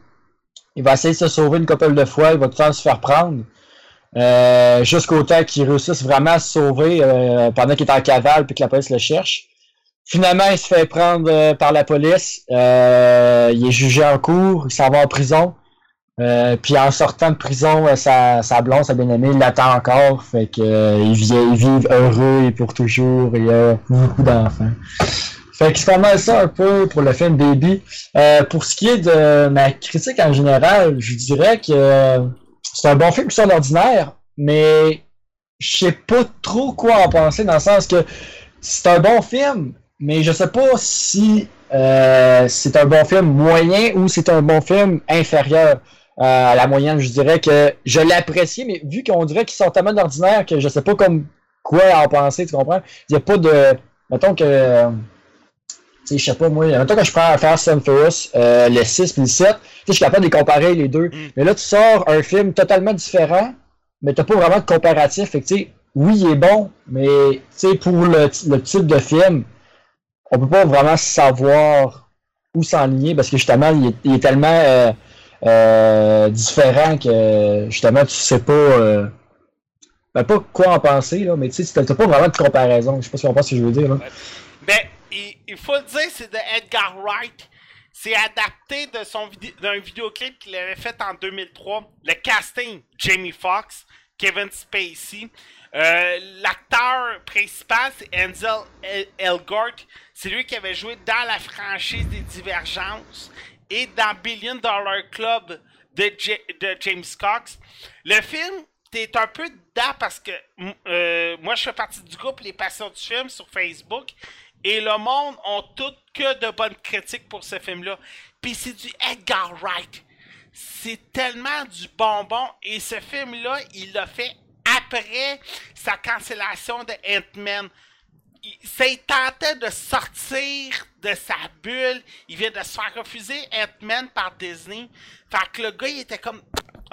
Il va essayer de se sauver une couple de fois, il va tout le temps se faire prendre. Euh, jusqu'au temps qu'il réussisse vraiment à se sauver euh, pendant qu'il est en cavale puis que la police le cherche. Finalement, il se fait prendre euh, par la police. Euh, il est jugé en cours, il s'en va en prison. Euh, puis en sortant de prison, euh, sa, blonde, sa bien-aimée, l'attend encore. Fait que euh, ils, vivent, heureux et pour toujours. Et il beaucoup d'enfants. Fait que c'est pas ça un peu pour le film Baby. pour ce qui est de ma critique en général, je dirais que c'est un bon film sur l'ordinaire, mais je sais pas trop quoi en penser dans le sens que c'est un bon film, mais je sais pas si c'est un bon film moyen ou c'est un bon film inférieur. Euh, à la moyenne. Je dirais que je l'apprécie, mais vu qu'on dirait qu'ils sont tellement ordinaires que je sais pas comme quoi en penser, tu comprends? Il n'y a pas de. Mettons que. Tu sais, je sais pas, moi. Mettons que je prends Fast and Furious, euh, le 6 puis le 7, je suis capable de les comparer les deux. Mm. Mais là, tu sors un film totalement différent, mais t'as pas vraiment de comparatif. Fait que, tu sais, oui, il est bon, mais tu sais, pour le, le, type de film, on peut pas vraiment savoir où s'enligner parce que justement, il est, il est tellement. Euh, euh, différent que justement tu sais pas euh, ben, pas quoi en penser là, mais tu sais t'as pas vraiment de comparaison. Je sais pas si on pense ce que je veux dire là. Il, faut le dire c'est de Edgar Wright. C'est adapté de son d'un vidéoclip qu'il avait fait en 2003. Le casting Jamie Foxx, Kevin Spacey. Euh, l'acteur principal, c'est Enzel Elgort. C'est lui qui avait joué dans la franchise des Divergences et dans Billion Dollar Club de, James Cox. Le film, t'es un peu dedans parce que euh, moi, je fais partie du groupe Les Passions du film sur Facebook. Et le monde ont tout que de bonnes critiques pour ce film-là. Puis c'est du Edgar Wright. C'est tellement du bonbon. Et ce film-là, il l'a fait après sa cancellation de Ant-Man il tentait de sortir de sa bulle. Il vient de se faire refuser Ant-Man par Disney. Fait que le gars, il était comme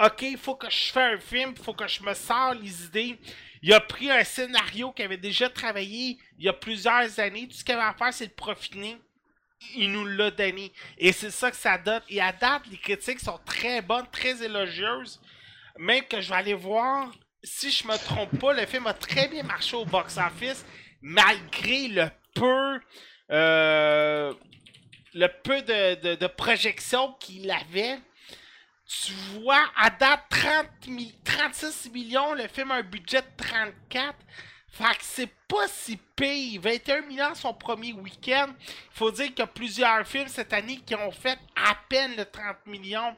Ok, il faut que je fasse un film, il faut que je me sors les idées. Il a pris un scénario qu'il avait déjà travaillé il y a plusieurs années. Tout ce qu'il avait à faire, c'est le profiter. Il nous l'a donné. Et c'est ça que ça donne. Et à date, les critiques sont très bonnes, très élogieuses. Même que je vais aller voir, si je me trompe pas, le film a très bien marché au box-office malgré le peu euh, le peu de, projection qu'il avait. Tu vois, à date, 30 36 millions, le film a un budget de 34. Fait que c'est pas si pire. 21 millions son premier week-end. Il faut dire qu'il y a plusieurs films cette année qui ont fait à peine le 30 millions.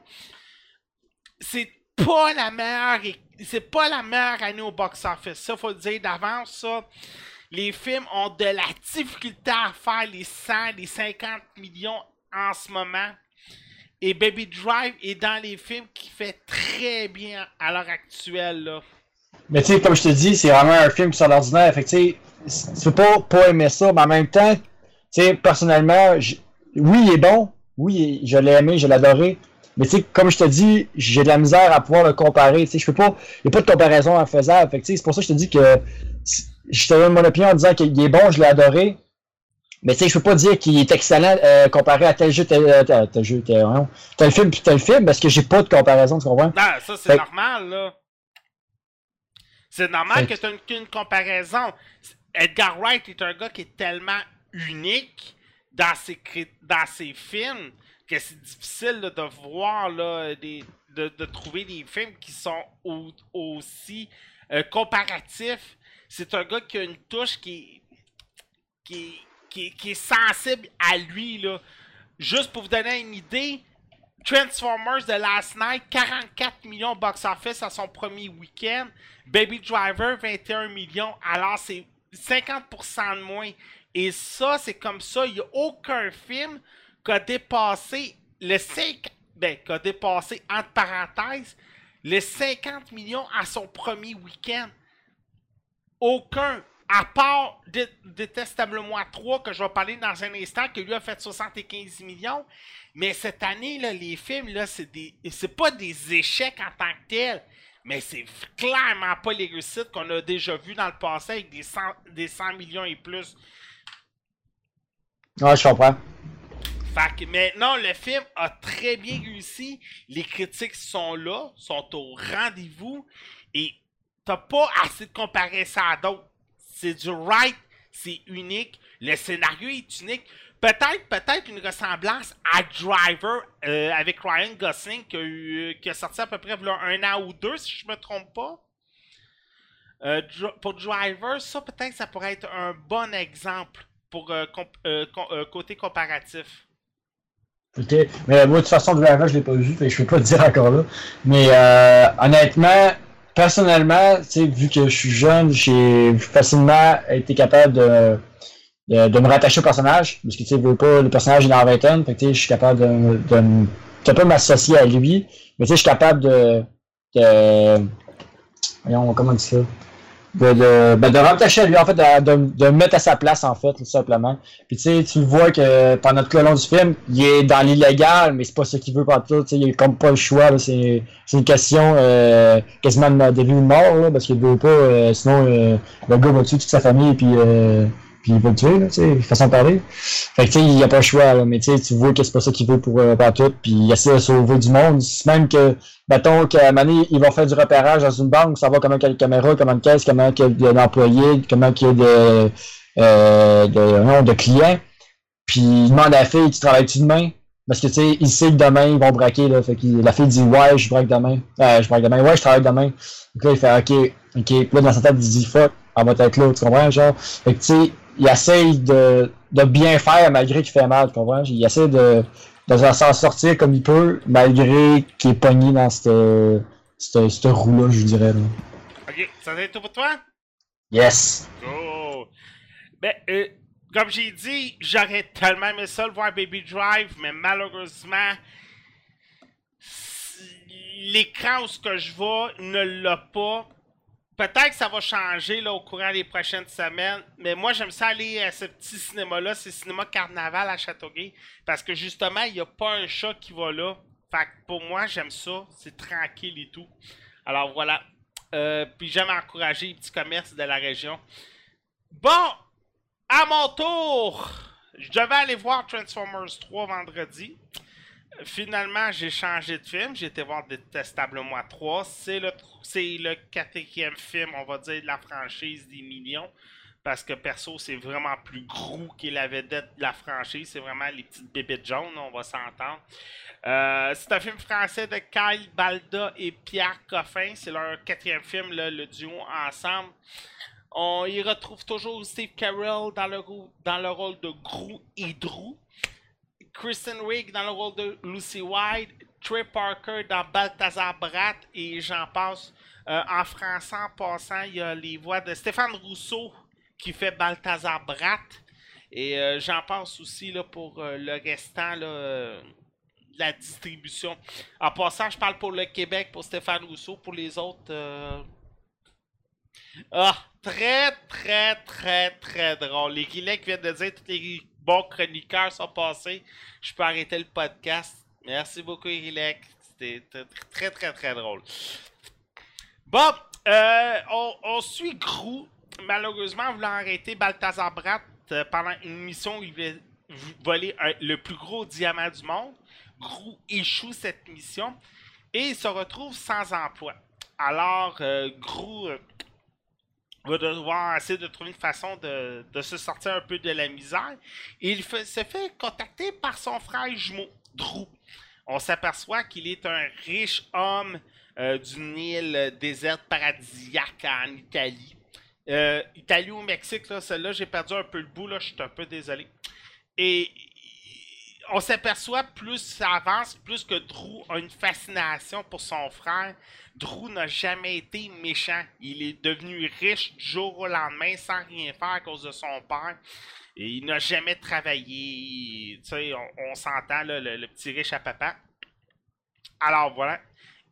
C'est pas la meilleure c'est pas la meilleure année au box-office. Ça, faut le dire d'avance, les films ont de la difficulté à faire les 100, les 50 millions en ce moment. Et Baby Drive est dans les films qui fait très bien à l'heure actuelle. Là. Mais tu sais, comme je te dis, c'est vraiment un film sur l'ordinaire. Fait tu sais, tu peux pas, pas aimer ça, mais en même temps, tu sais, personnellement, oui, il est bon. Oui, je l'ai aimé, je l'ai adoré. Mais tu sais, comme je te dis, j'ai de la misère à pouvoir le comparer. Tu sais, je peux pas. Il n'y a pas de comparaison à faisable. Fait c'est pour ça que je te dis que je te donne mon opinion en disant qu'il est bon, je l'ai adoré. Mais tu sais, je peux pas dire qu'il est excellent euh, comparé à tel jeu, tel, euh, tel, tel jeu, tel, tel, film puis tel film, parce que j'ai pas de comparaison, tu comprends? Non, ça c'est normal, là. C'est normal que tu aies une, comparaison. Edgar Wright est un gars qui est tellement unique dans ses, dans ses films que c'est difficile de voir, de, de, trouver des films qui sont aussi euh, comparatifs c'est un gars qui a une touche qui, qui, qui, est sensible à lui. Là. Juste pour vous donner une idée, Transformers The Last Night, 44 millions box-office à son premier week-end. Baby Driver, 21 millions. Alors, c'est 50% de moins. Et ça, c'est comme ça. Il n'y a aucun film qui a dépassé le 5... Ben, qui a dépassé, entre parenthèses, les 50 millions à son premier week-end. Aucun. À part Détestablement 3, que je vais parler dans un instant, qui lui a fait 75 millions. Mais cette année, là, les films, là, c'est des. Pas des échecs en tant que tels. Mais c'est clairement pas les réussites qu'on a déjà vues dans le passé avec des 100, des 100 millions et plus. Ouais, je comprends. Fait que maintenant, le film a très bien réussi. Les critiques sont là, sont au rendez-vous. Et t'as pas assez de comparer ça à d'autres. C'est du right, c'est unique. Le scénario est unique. Peut-être, peut-être une ressemblance à Driver euh, avec Ryan Gosling qui a, eu, qui a, sorti à peu près un an ou deux, si je me trompe pas. Euh, pour Driver, ça peut-être ça pourrait être un bon exemple pour euh, côté comparatif. Ok, mais moi de toute façon Driver je l'ai pas vu, fait je peux pas te dire encore là. Mais honnêtement, personnellement, vu que je suis jeune, j'ai facilement été capable de de, me rattacher au personnage, parce que tu sais, pas, le personnage est dans la vingtaine, que je suis capable de, de, de pas m'associer à lui, mais tu sais, je suis capable de, de voyons, comment dire ça, de, de, ben de lui, en fait, de, de, me mettre à sa place, en fait, tout simplement. Puis tu sais, tu vois que pendant tout le long du film, il est dans l'illégal, mais c'est pas ce qu'il veut pas tout, tu sais, il est comme pas le choix, c'est une question euh, quasiment de, vie ou de mort, là, parce qu'il veut pas, euh, sinon euh, le gars va tuer toute sa famille, puis euh, puis il va le tuer, là, tu sais, façon de parler. Fait que, tu sais, il a pas le choix, là, mais tu sais, tu vois que c'est pas ça qu'il veut pour euh, tout, puis il essaie de sauver du monde. Même que, mettons qu'à un moment ils vont faire du repérage dans une banque, savoir comment il y a de caméras, comment de caisse, comment il y a d'employés, comment il y a de, euh, de, de clients. Puis il demande à la fille, tu travailles-tu demain? Parce que, tu sais, il sait que demain, ils vont braquer, là. Fait que la fille dit, ouais, je braque demain. Euh, je braque demain. Ouais, je travaille demain. Donc là, il fait, ok, ok. Puis là, dans sa tête, il dit, fuck, elle va être là, tu comprends, genre? Fait que, tu sais, il essaye de, de bien faire malgré qu'il fait mal, tu comprends? Il essaie de, de s'en sortir comme il peut, malgré qu'il est pogné dans cette, cette, cette roue-là, je dirais. Là. Ok, ça va être tout pour toi? Yes! Oh! Ben, euh, comme j'ai dit, j'aurais tellement aimé ça le voir Baby Drive, mais malheureusement, l'écran où ce que je vois ne l'a pas. Peut-être que ça va changer là, au courant des prochaines semaines, mais moi j'aime ça aller à ce petit cinéma-là, c'est Cinéma Carnaval à Châteauguay, parce que justement, il n'y a pas un chat qui va là. Fait que pour moi, j'aime ça, c'est tranquille et tout. Alors voilà. Euh, puis j'aime encourager les petits commerces de la région. Bon, à mon tour, je devais aller voir Transformers 3 vendredi. Finalement, j'ai changé de film. J'ai été voir Détestable Moi 3. C'est le, c'est le quatrième film, on va dire, de la franchise des millions. Parce que perso, c'est vraiment plus gros qu'il la vedette de la franchise. C'est vraiment les petites bébites jaunes, on va s'entendre. Euh, c'est un film français de Kyle Balda et Pierre Coffin. C'est leur quatrième film, le duo ensemble. On y retrouve toujours Steve Carell dans le, dans le rôle de Gru et. Kristen Wiig dans le rôle de Lucy White, Trey Parker dans Balthazar Bratt et j'en passe. Euh, en français, en passant, il y a les voix de Stéphane Rousseau qui fait Balthazar Bratt. Et euh, j'en passe aussi là, pour euh, le restant de la distribution. En passant, je parle pour le Québec, pour Stéphane Rousseau. Pour les autres. Ah, très, très, très, très drôle. Les qui viennent de dire tous les bons chroniqueurs sont passés. Je peux arrêter le podcast. Merci beaucoup, Irilek. C'était très, très, très drôle. Bon, euh, on, suit Grou. Malheureusement, voulant arrêter Balthazar Bratt euh, pendant une mission où il voulait voler le plus gros diamant du monde. Grou échoue cette mission et il se retrouve sans emploi. Alors, euh, Grou va devoir essayer de trouver une façon de, se sortir un peu de la misère. Et il se fait contacter par son frère jumeau, Drew. On s'aperçoit qu'il est un riche homme euh, d'une île déserte paradisiaque en Italie. Euh, Italie ou Mexique, là, celle-là, j'ai perdu un peu le bout, là, je suis un peu désolé. Et on s'aperçoit plus ça avance, plus que Drew a une fascination pour son frère. Drew n'a jamais été méchant. Il est devenu riche du jour au lendemain sans rien faire à cause de son père. Et il n'a jamais travaillé. Tu sais, on, s'entend, le, le, petit riche à papa. Alors voilà.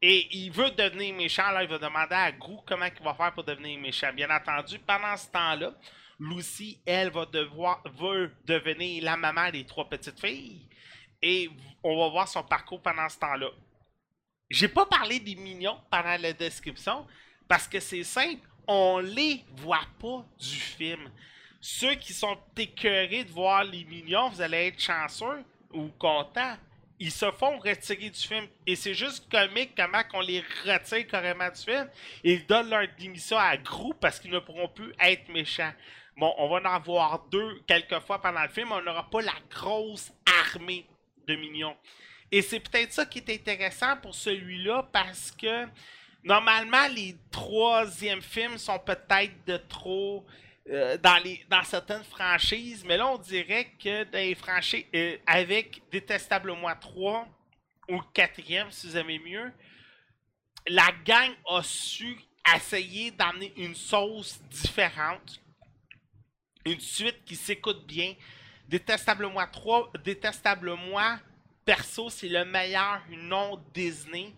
Et il veut devenir méchant, là, il va demander à Grou comment il va faire pour devenir méchant. Bien entendu, pendant ce temps-là, Lucy, elle, va devoir, veut devenir la maman des trois petites filles. Et on va voir son parcours pendant ce temps-là. J'ai pas parlé des mignons pendant la description parce que c'est simple, on les voit pas du film. Ceux qui sont écœurés de voir les mignons, vous allez être chanceux ou contents ils se font retirer du film. Et c'est juste comique comment qu'on les retire carrément du film. Ils donnent leur démission à Gros parce qu'ils ne pourront plus être méchants. Bon, on va en avoir deux quelques fois pendant le film. On n'aura pas la grosse armée de mignons. Et c'est peut-être ça qui est intéressant pour celui-là parce que normalement les troisièmes films sont peut-être de trop euh, dans, certaines franchises, mais là, on dirait que dans les franchises, euh, avec Détestable Moi 3 ou 4e, si vous aimez mieux, la gang a su essayer d'amener une sauce différente, une suite qui s'écoute bien. Détestable Moi 3, Détestable Moi, perso, c'est le meilleur nom Disney.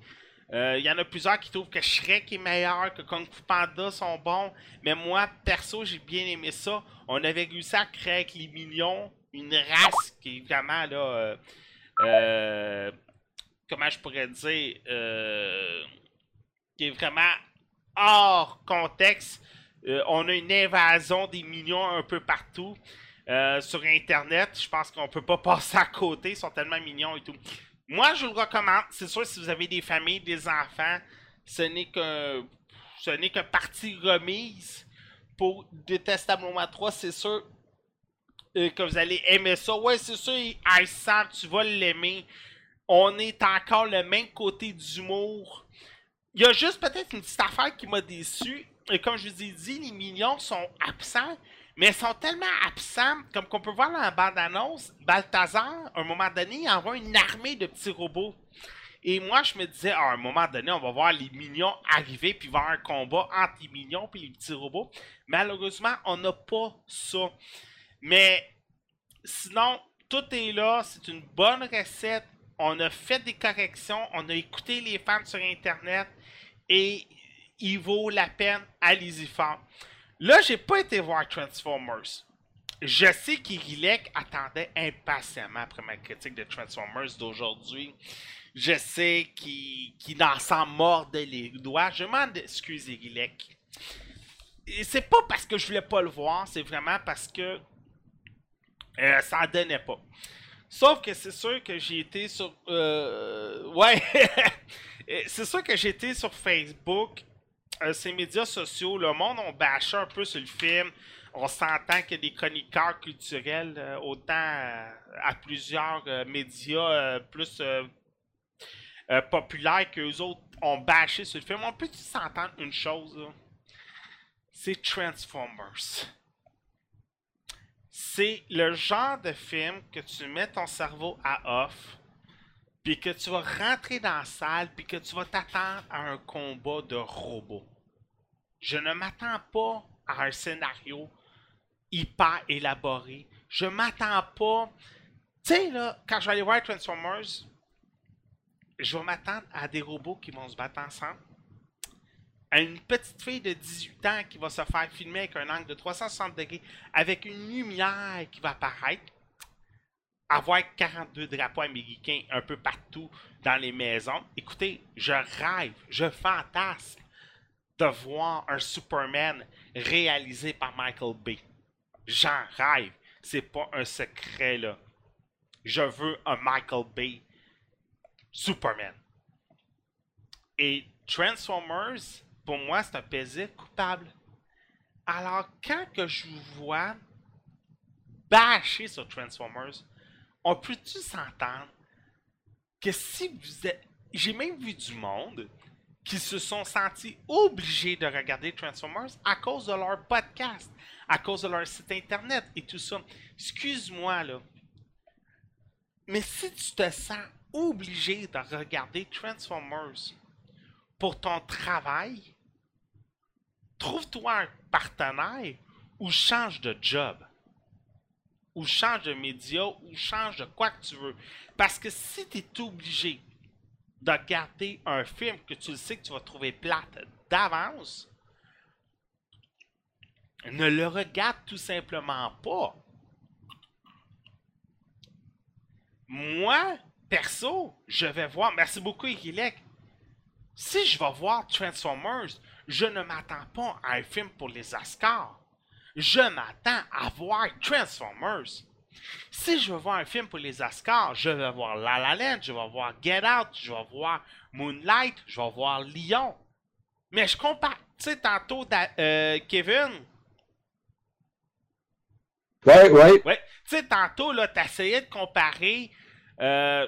Il euh, y en a plusieurs qui trouvent que Shrek est meilleur, que Kung Fu Panda sont bons. Mais moi, perso, j'ai bien aimé ça. On avait réussi à créer avec les millions une race qui est vraiment là. Euh, euh, comment je pourrais dire qui est vraiment hors contexte. On a une invasion des millions un peu partout. sur Internet, je pense qu'on peut pas passer à côté, ils sont tellement mignons et tout. Moi, je le recommande. C'est sûr, si vous avez des familles, des enfants, ce n'est que ce n'est que partie remise pour Détestable 3. C'est sûr euh, que vous allez aimer ça. Ouais, c'est sûr, Ice tu vas l'aimer. On est encore le même côté d'humour. Il y a juste peut-être une petite affaire qui m'a déçu. Et comme je vous ai dit, les millions sont absents. Mais ils sont tellement absents, comme qu'on peut voir dans la bande-annonce, Balthazar, à un moment donné, il envoie une armée de petits robots. Et moi, je me disais, à un moment donné, on va voir les minions arriver, puis voir un combat entre les minions et les petits robots. Malheureusement, on n'a pas ça. Mais sinon, tout est là, c'est une bonne recette. On a fait des corrections, on a écouté les fans sur Internet, et il vaut la peine, allez-y fort. Là, j'ai pas été voir Transformers. Je sais qu'Irilek attendait impatiemment après ma critique de Transformers d'aujourd'hui. Je sais qu'il en s'en mordait les doigts. Je m'en excuse, Irilek. C'est pas parce que je voulais pas le voir, c'est vraiment parce que euh, ça en donnait pas. Sauf que c'est sûr que j'ai été sur. Euh, ouais! c'est sûr que été sur Facebook euh, ces médias sociaux, le monde, on bâché un peu sur le film. On s'entend a des chroniqueurs culturels, euh, autant euh, à plusieurs médias plus populaires qu'eux autres ont bâché sur le film. On peut s'entendre une chose, c'est Transformers. C'est le genre de film que tu mets ton cerveau à off, puis que tu vas rentrer dans la salle, puis que tu vas t'attendre à un combat de robots. Je ne m'attends pas à un scénario hyper élaboré. Je m'attends pas. Tu sais, là, quand je vais aller voir Transformers, je vais m'attendre à des robots qui vont se battre ensemble. À une petite fille de 18 ans qui va se faire filmer avec un angle de 360 degrés, avec une lumière qui va apparaître. Avoir 42 drapeaux américains un peu partout dans les maisons. Écoutez, je rêve, je fantasme de voir un Superman réalisé par Michael Bay. J'en rêve. C'est pas un secret, là. Je veux un Michael Bay Superman. Et Transformers, pour moi, c'est un plaisir coupable. Alors, quand que je vous vois bâcher sur Transformers, on peut-tu s'entendre que si vous êtes... J'ai même vu du monde qui se sont sentis obligés de regarder Transformers à cause de leur podcast, à cause de leur site internet et tout ça. Excuse-moi là. Mais si tu te sens obligé de regarder Transformers pour ton travail, trouve-toi un partenaire ou change de job. Ou change de média, ou change de quoi que tu veux. Parce que si tu es obligé de regarder un film que tu sais que tu vas trouver plate d'avance, ne le regarde tout simplement pas. Moi, perso, je vais voir. Merci beaucoup, Igilek. Si je vais voir Transformers, je ne m'attends pas à un film pour les Oscars. Je m'attends à voir Transformers. Si je veux voir un film pour les Oscars, je vais voir La La Land, je vais voir Get Out, je vais voir Moonlight, je vais voir Lyon. Mais je compare. Tu sais, tantôt, euh, Kevin. Ouais, ouais. Ouais. Tu sais, tantôt, là, t'essayais de comparer euh,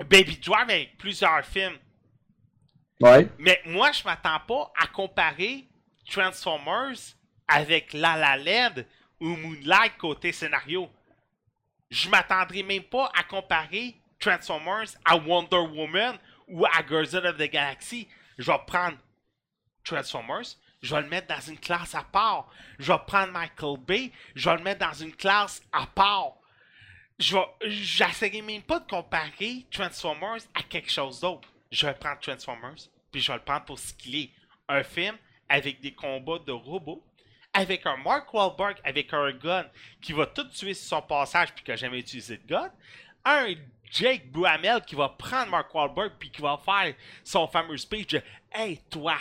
Baby Drive avec plusieurs films. Ouais. Mais moi, je m'attends pas à comparer Transformers avec La La Land ou Moonlight côté scénario. Je m'attendrai même pas à comparer Transformers à Wonder Woman ou à Guardians of the Galaxy. Je vais prendre Transformers, je vais le mettre dans une classe à part. Je vais prendre Michael Bay, je vais le mettre dans une classe à part. Je vais, même pas de comparer Transformers à quelque chose d'autre. Je vais prendre Transformers, puis je vais le prendre pour ce qu'il est. Un film avec des combats de robots, avec un Mark Wahlberg avec un gun qui va tout tuer sur son passage puis qui n'a jamais utilisé de gun. Un Jake Bruamel qui va prendre Mark Wahlberg puis qui va faire son fameux speech de Hey toi,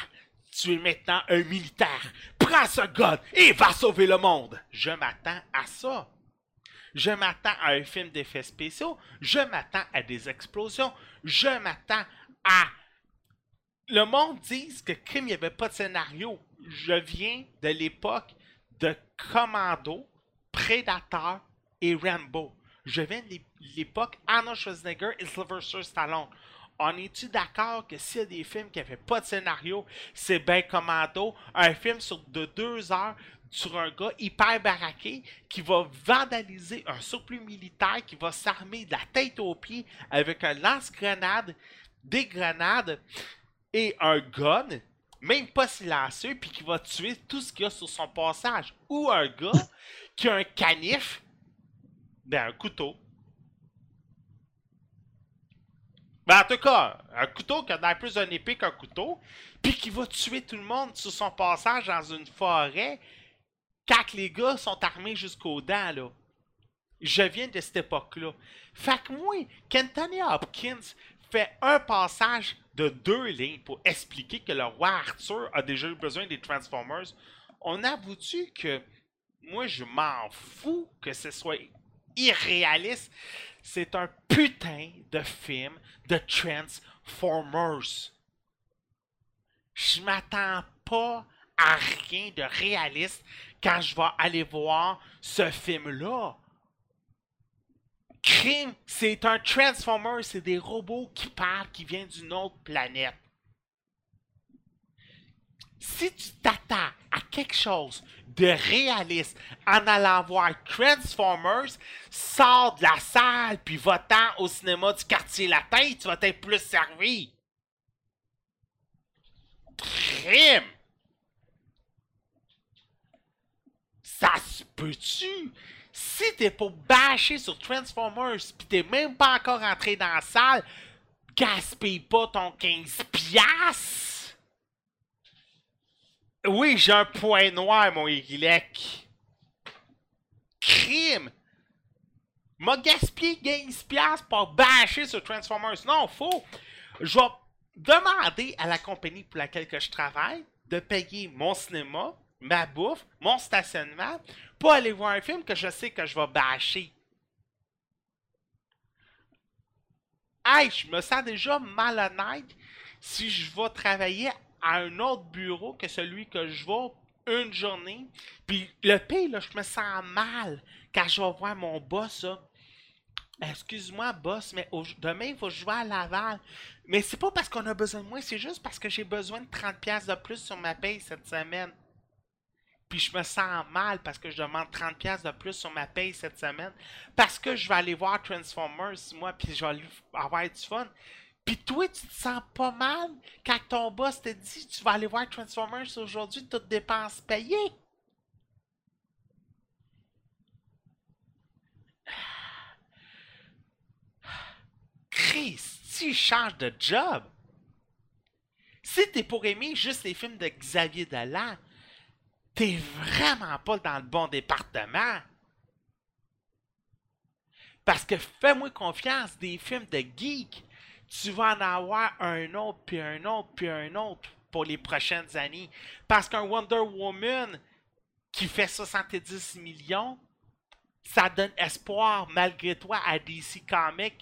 tu es maintenant un militaire. Prends ce gun et va sauver le monde. Je m'attends à ça. Je m'attends à un film d'effets spéciaux. Je m'attends à des explosions. Je m'attends à le monde dit que Crime, il n'y avait pas de scénario. Je viens de l'époque de Commando, Predator et Rambo. Je viens de l'époque Arnold Schwarzenegger et Sylvester Stallone. On est-tu d'accord que s'il y a des films qui n'avaient pas de scénario, c'est bien Commando, un film de deux heures sur un gars hyper baraqué qui va vandaliser un surplus militaire, qui va s'armer de la tête aux pieds avec un lance-grenade, des grenades, et un gun, même pas silencieux, puis qui va tuer tout ce qu'il y a sur son passage. Ou un gars qui a un canif, ben un couteau. Ben en tout cas, un couteau qui a plus un épée qu'un couteau, puis qui va tuer tout le monde sur son passage dans une forêt, quand les gars sont armés jusqu'aux dents, là. Je viens de cette époque-là. Fait que moi, qu'Anthony Hopkins fait un passage de deux lignes pour expliquer que le roi Arthur a déjà eu besoin des Transformers, on avoue-tu que moi je m'en fous que ce soit irréaliste? C'est un putain de film de Transformers. Je m'attends pas à rien de réaliste quand je vais aller voir ce film-là. Crime, c'est un Transformer, c'est des robots qui parlent, qui viennent d'une autre planète. Si tu t'attends à quelque chose de réaliste en allant voir Transformers, sors de la salle puis va-t'en au cinéma du quartier latin, tu vas être plus servi. Crime! Ça se peut-tu? Si t'es pour bâcher sur Transformers pis t'es même pas encore entré dans la salle, gaspille pas ton 15 piastres! Oui, j'ai un point noir, mon Y. Crime! M'a gaspillé 15 piastres pour bâcher sur Transformers. Non, faux! Je vais demander à la compagnie pour laquelle je travaille de payer mon cinéma, ma bouffe, mon stationnement, pas aller voir un film que je sais que je vais bâcher. Hey, je me sens déjà malhonnête si je vais travailler à un autre bureau que celui que je vais une journée. Puis le pire, là, je me sens mal quand je vais voir mon boss. Excuse-moi, boss, mais demain, il faut vais à Laval. Mais c'est pas parce qu'on a besoin de moi, c'est juste parce que j'ai besoin de 30$ de plus sur ma paye cette semaine. Puis je me sens mal parce que je demande 30$ de plus sur ma paye cette semaine, parce que je vais aller voir Transformers, moi, puis je vais avoir du fun. Puis toi, tu te sens pas mal quand ton boss te dit tu vas aller voir Transformers aujourd'hui, toutes dépenses payées. Christy, change de job. Si t'es pour aimer juste les films de Xavier Dolan, t'es vraiment pas dans le bon département. Parce que fais-moi confiance, des films de geek, tu vas en avoir un autre, puis un autre, puis un autre pour les prochaines années. Parce qu'un Wonder Woman qui fait 70 millions, ça donne espoir malgré toi à DC Comics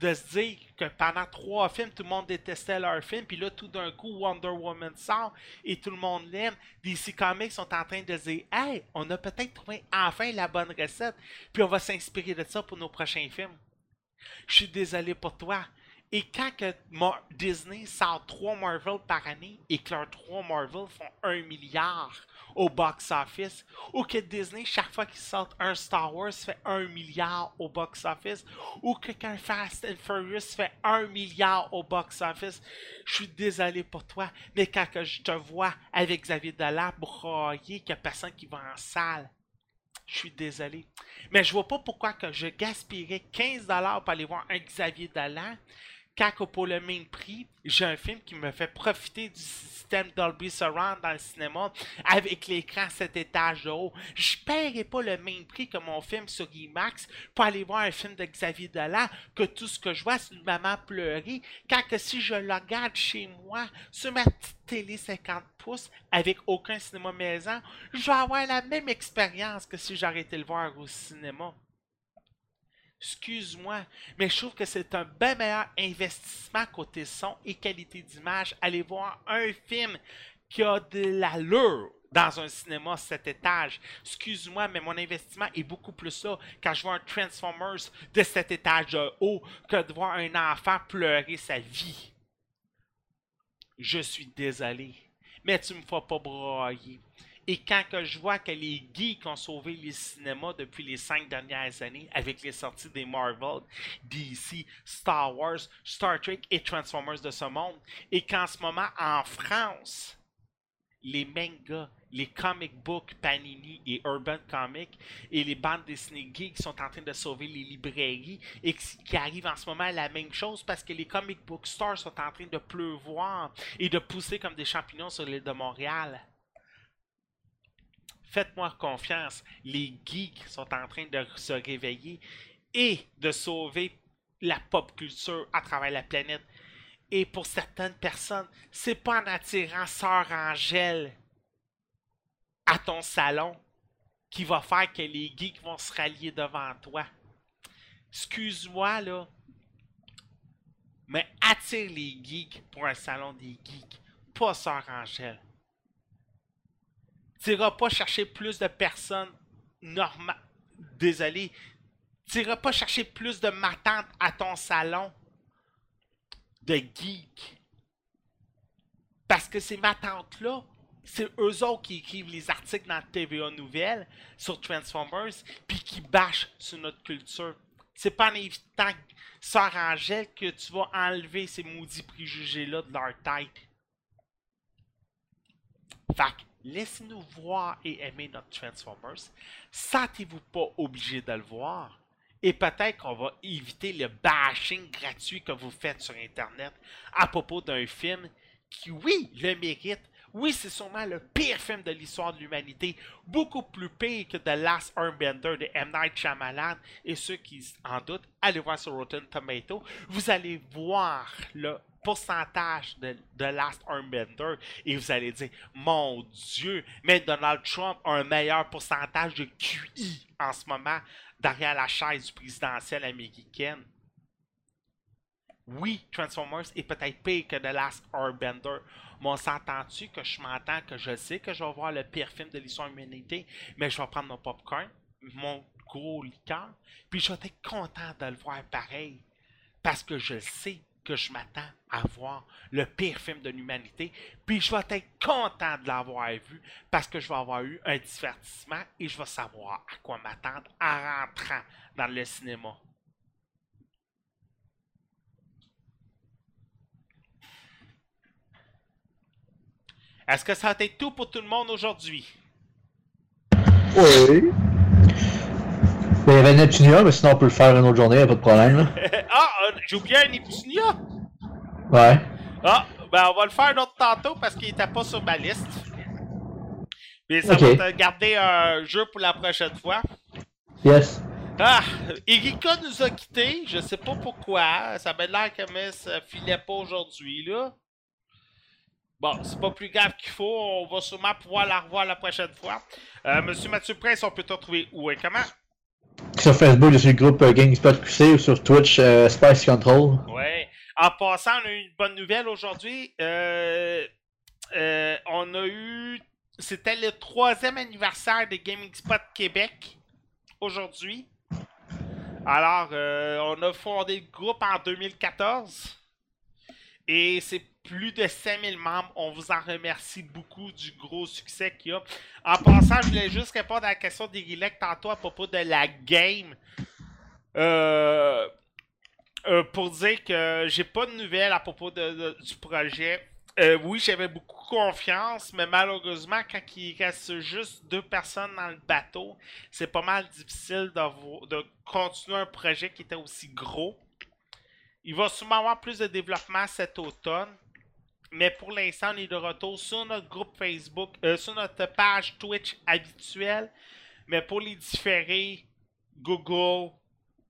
de se dire que pendant trois films, tout le monde détestait leur film, puis là, tout d'un coup, Wonder Woman sort et tout le monde l'aime. DC Comics sont en train de dire Hey, on a peut-être trouvé enfin la bonne recette, puis on va s'inspirer de ça pour nos prochains films. Je suis désolé pour toi. Et quand que Disney sort trois Marvel par année et que leurs trois Marvel font un milliard au box-office, ou que Disney, chaque fois qu'ils sortent un Star Wars, fait un milliard au box-office, ou que quand Fast and Furious fait un milliard au box-office, je suis désolé pour toi, mais quand je te vois avec Xavier Dolan broyer qu'il n'y a personne qui va en salle, je suis désolé. Mais je vois pas pourquoi que je gaspillerais 15$ pour aller voir un Xavier Dolan quand pour le même prix, j'ai un film qui me fait profiter du système Dolby Surround dans le cinéma avec l'écran 7 étages de haut. Je ne paierai pas le même prix que mon film sur IMAX pour aller voir un film de Xavier Dolan que tout ce que je vois, c'est une maman pleurer. Quand que si je le regarde chez moi, sur ma petite télé 50 pouces, avec aucun cinéma maison, je vais avoir la même expérience que si été le voir au cinéma. Excuse-moi, mais je trouve que c'est un bien meilleur investissement côté son et qualité d'image. Aller voir un film qui a de l'allure dans un cinéma 7 étages. Excuse-moi, mais mon investissement est beaucoup plus là quand je vois un Transformers de 7 étages de haut que de voir un enfant pleurer sa vie. Je suis désolé, mais tu me feras pas broyer. Et quand que je vois que les geeks ont sauvé les cinémas depuis les cinq dernières années avec les sorties des Marvel, DC, Star Wars, Star Trek et Transformers de ce monde, et qu'en ce moment en France, les mangas, les comic books Panini et Urban Comics et les bandes dessinées geeks sont en train de sauver les librairies et qui arrive en ce moment la même chose parce que les comic book stores sont en train de pleuvoir et de pousser comme des champignons sur l'île de Montréal. Faites-moi confiance, les geeks sont en train de se réveiller et de sauver la pop culture à travers la planète. Et pour certaines personnes, c'est pas en attirant Sœur Angèle à ton salon qui va faire que les geeks vont se rallier devant toi. Excuse-moi là, mais attire les geeks pour un salon des geeks, pas Sœur Angèle. Tu n'iras pas chercher plus de personnes normales. Désolé. Tu n'iras pas chercher plus de matantes à ton salon de geeks. Parce que ces matantes-là, c'est eux autres qui écrivent les articles dans TVA Nouvelles sur Transformers, puis qui bâchent sur notre culture. C'est pas en évitant Sœur que tu vas enlever ces maudits préjugés-là de leur tête. Fait laissez-nous voir et aimer notre Transformers. Sentez-vous pas obligé de le voir. Et peut-être qu'on va éviter le bashing gratuit que vous faites sur Internet à propos d'un film qui, oui, le mérite. Oui, c'est sûrement le pire film de l'histoire de l'humanité. Beaucoup plus pire que The Last Airbender de M. Night Shyamalan. Et ceux qui en doutent, allez voir sur Rotten Tomato. Vous allez voir le pourcentage de, Last Airbender et vous allez dire Mon Dieu, mais Donald Trump a un meilleur pourcentage de QI en ce moment derrière la chaise présidentielle américaine. Oui, Transformers est peut-être pire que The Last Airbender. Mais on s'entend-tu que je m'entends que je sais que je vais voir le pire film de l'histoire de l'humanité, mais je vais prendre mon popcorn, mon gros liqueur, puis je vais être content de le voir pareil. Parce que je sais que je m'attends à voir le pire film de l'humanité, puis je vais être content de l'avoir vu parce que je vais avoir eu un divertissement et je vais savoir à quoi m'attendre en rentrant dans le cinéma. Est-ce que ça a été tout pour tout le monde aujourd'hui? Oui. Ben, il y avait Neptunia, mais sinon on peut le faire une autre journée, y a pas de problème. Là. ah, euh, j'ai oublié un Neptunia! Ouais. Ah, ben on va le faire un autre tantôt parce qu'il était pas sur ma liste. Mais ça Ok. va te garder un jeu pour la prochaine fois. Yes. Ah, Erika nous a quittés, je sais pas pourquoi. Ça m'a l'air que Miss filait pas aujourd'hui, là. Bon, c'est pas plus grave qu'il faut, on va sûrement pouvoir la revoir la prochaine fois. Euh, Monsieur Mathieu Prince, on peut te retrouver où et comment? Sur Facebook, suis le groupe euh, GameSpot QC ou sur Twitch, euh, Spice Control. Ouais. En passant, on a une bonne nouvelle aujourd'hui. Euh, euh, on a eu. C'était le troisième anniversaire de Gaming Spot Québec aujourd'hui. Alors, on a fondé le groupe en 2014. Et c'est plus de 5000 membres. On vous en remercie beaucoup du gros succès qu'il y a. En passant, je voulais juste répondre à la question d'Erilec tantôt à propos de la game. Euh, euh, pour dire que j'ai pas de nouvelles à propos du projet. Euh, oui, j'avais beaucoup confiance, mais malheureusement, quand il reste juste deux personnes dans le bateau, c'est pas mal difficile de continuer un projet qui était aussi gros. Il va sûrement avoir plus de développement cet automne. Mais pour l'instant, on est de retour sur notre groupe Facebook, euh, sur notre page Twitch habituelle. Mais pour les différés, Google,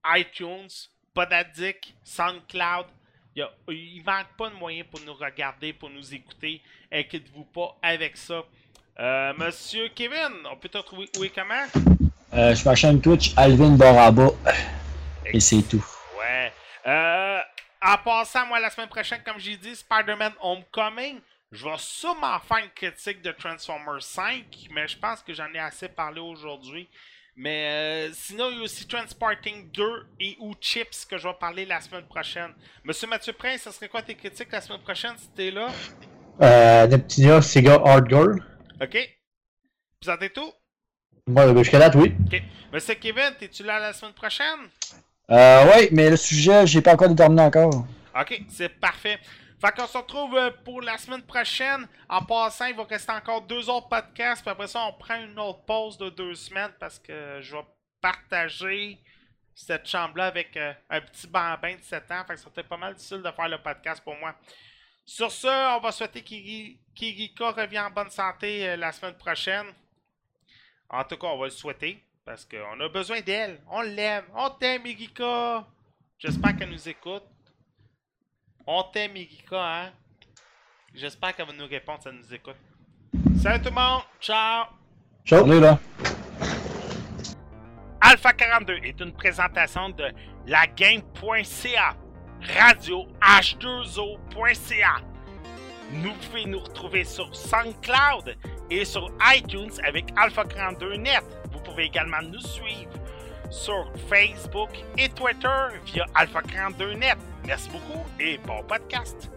iTunes, Podadic, SoundCloud, il, il manque pas de moyens pour nous regarder, pour nous écouter. Inquiétez-vous pas avec ça. Euh, Monsieur Kevin, on peut te retrouver où et comment? Euh, sur ma chaîne Twitch, Alvin Boraba. Et c'est tout. Euh, en passant, moi, la semaine prochaine, comme j'ai dit, Spider-Man Homecoming, je vais sûrement faire une critique de Transformers 5, mais je pense que j'en ai assez parlé aujourd'hui. Mais euh, sinon, il y a aussi Transporting 2 et ou Chips que je vais parler la semaine prochaine. Monsieur Mathieu Prince, ce serait quoi tes critiques la semaine prochaine si t'es là? Euh, Neptunia, Sega Hard Girl. Ok? Ça t'est tout? Moi, jusqu'à date, oui. Ok. Monsieur Kevin, t'es-tu là la semaine prochaine? Euh, ouais, mais le sujet, j'ai pas encore déterminé encore. Ok, c'est parfait. Fait qu'on se retrouve euh, pour la semaine prochaine. En passant, il va rester encore deux autres podcasts. Puis après ça, on prend une autre pause de deux semaines parce que je vais partager cette chambre-là avec euh, un petit bambin de 7 ans. Fait que c'était pas mal difficile de faire le podcast pour moi. Sur ce, on va souhaiter qu'Iri- qu'Irika revienne en bonne santé euh, la semaine prochaine. En tout cas, on va le souhaiter parce qu'on a besoin d'elle. On l'aime. On t'aime, Irika. J'espère qu'elle nous écoute. On t'aime, Erika, hein? J'espère qu'elle va nous répondre si elle nous écoute. Salut tout le monde! Ciao! Ciao. Là. Alpha 42 est une présentation de lagame.ca, radio h2o.ca. Nous pouvez nous retrouver sur SoundCloud et sur iTunes avec Alpha 42 Net. Vous pouvez également nous suivre sur Facebook et Twitter via Alpha 42 Net. Merci beaucoup et bon podcast.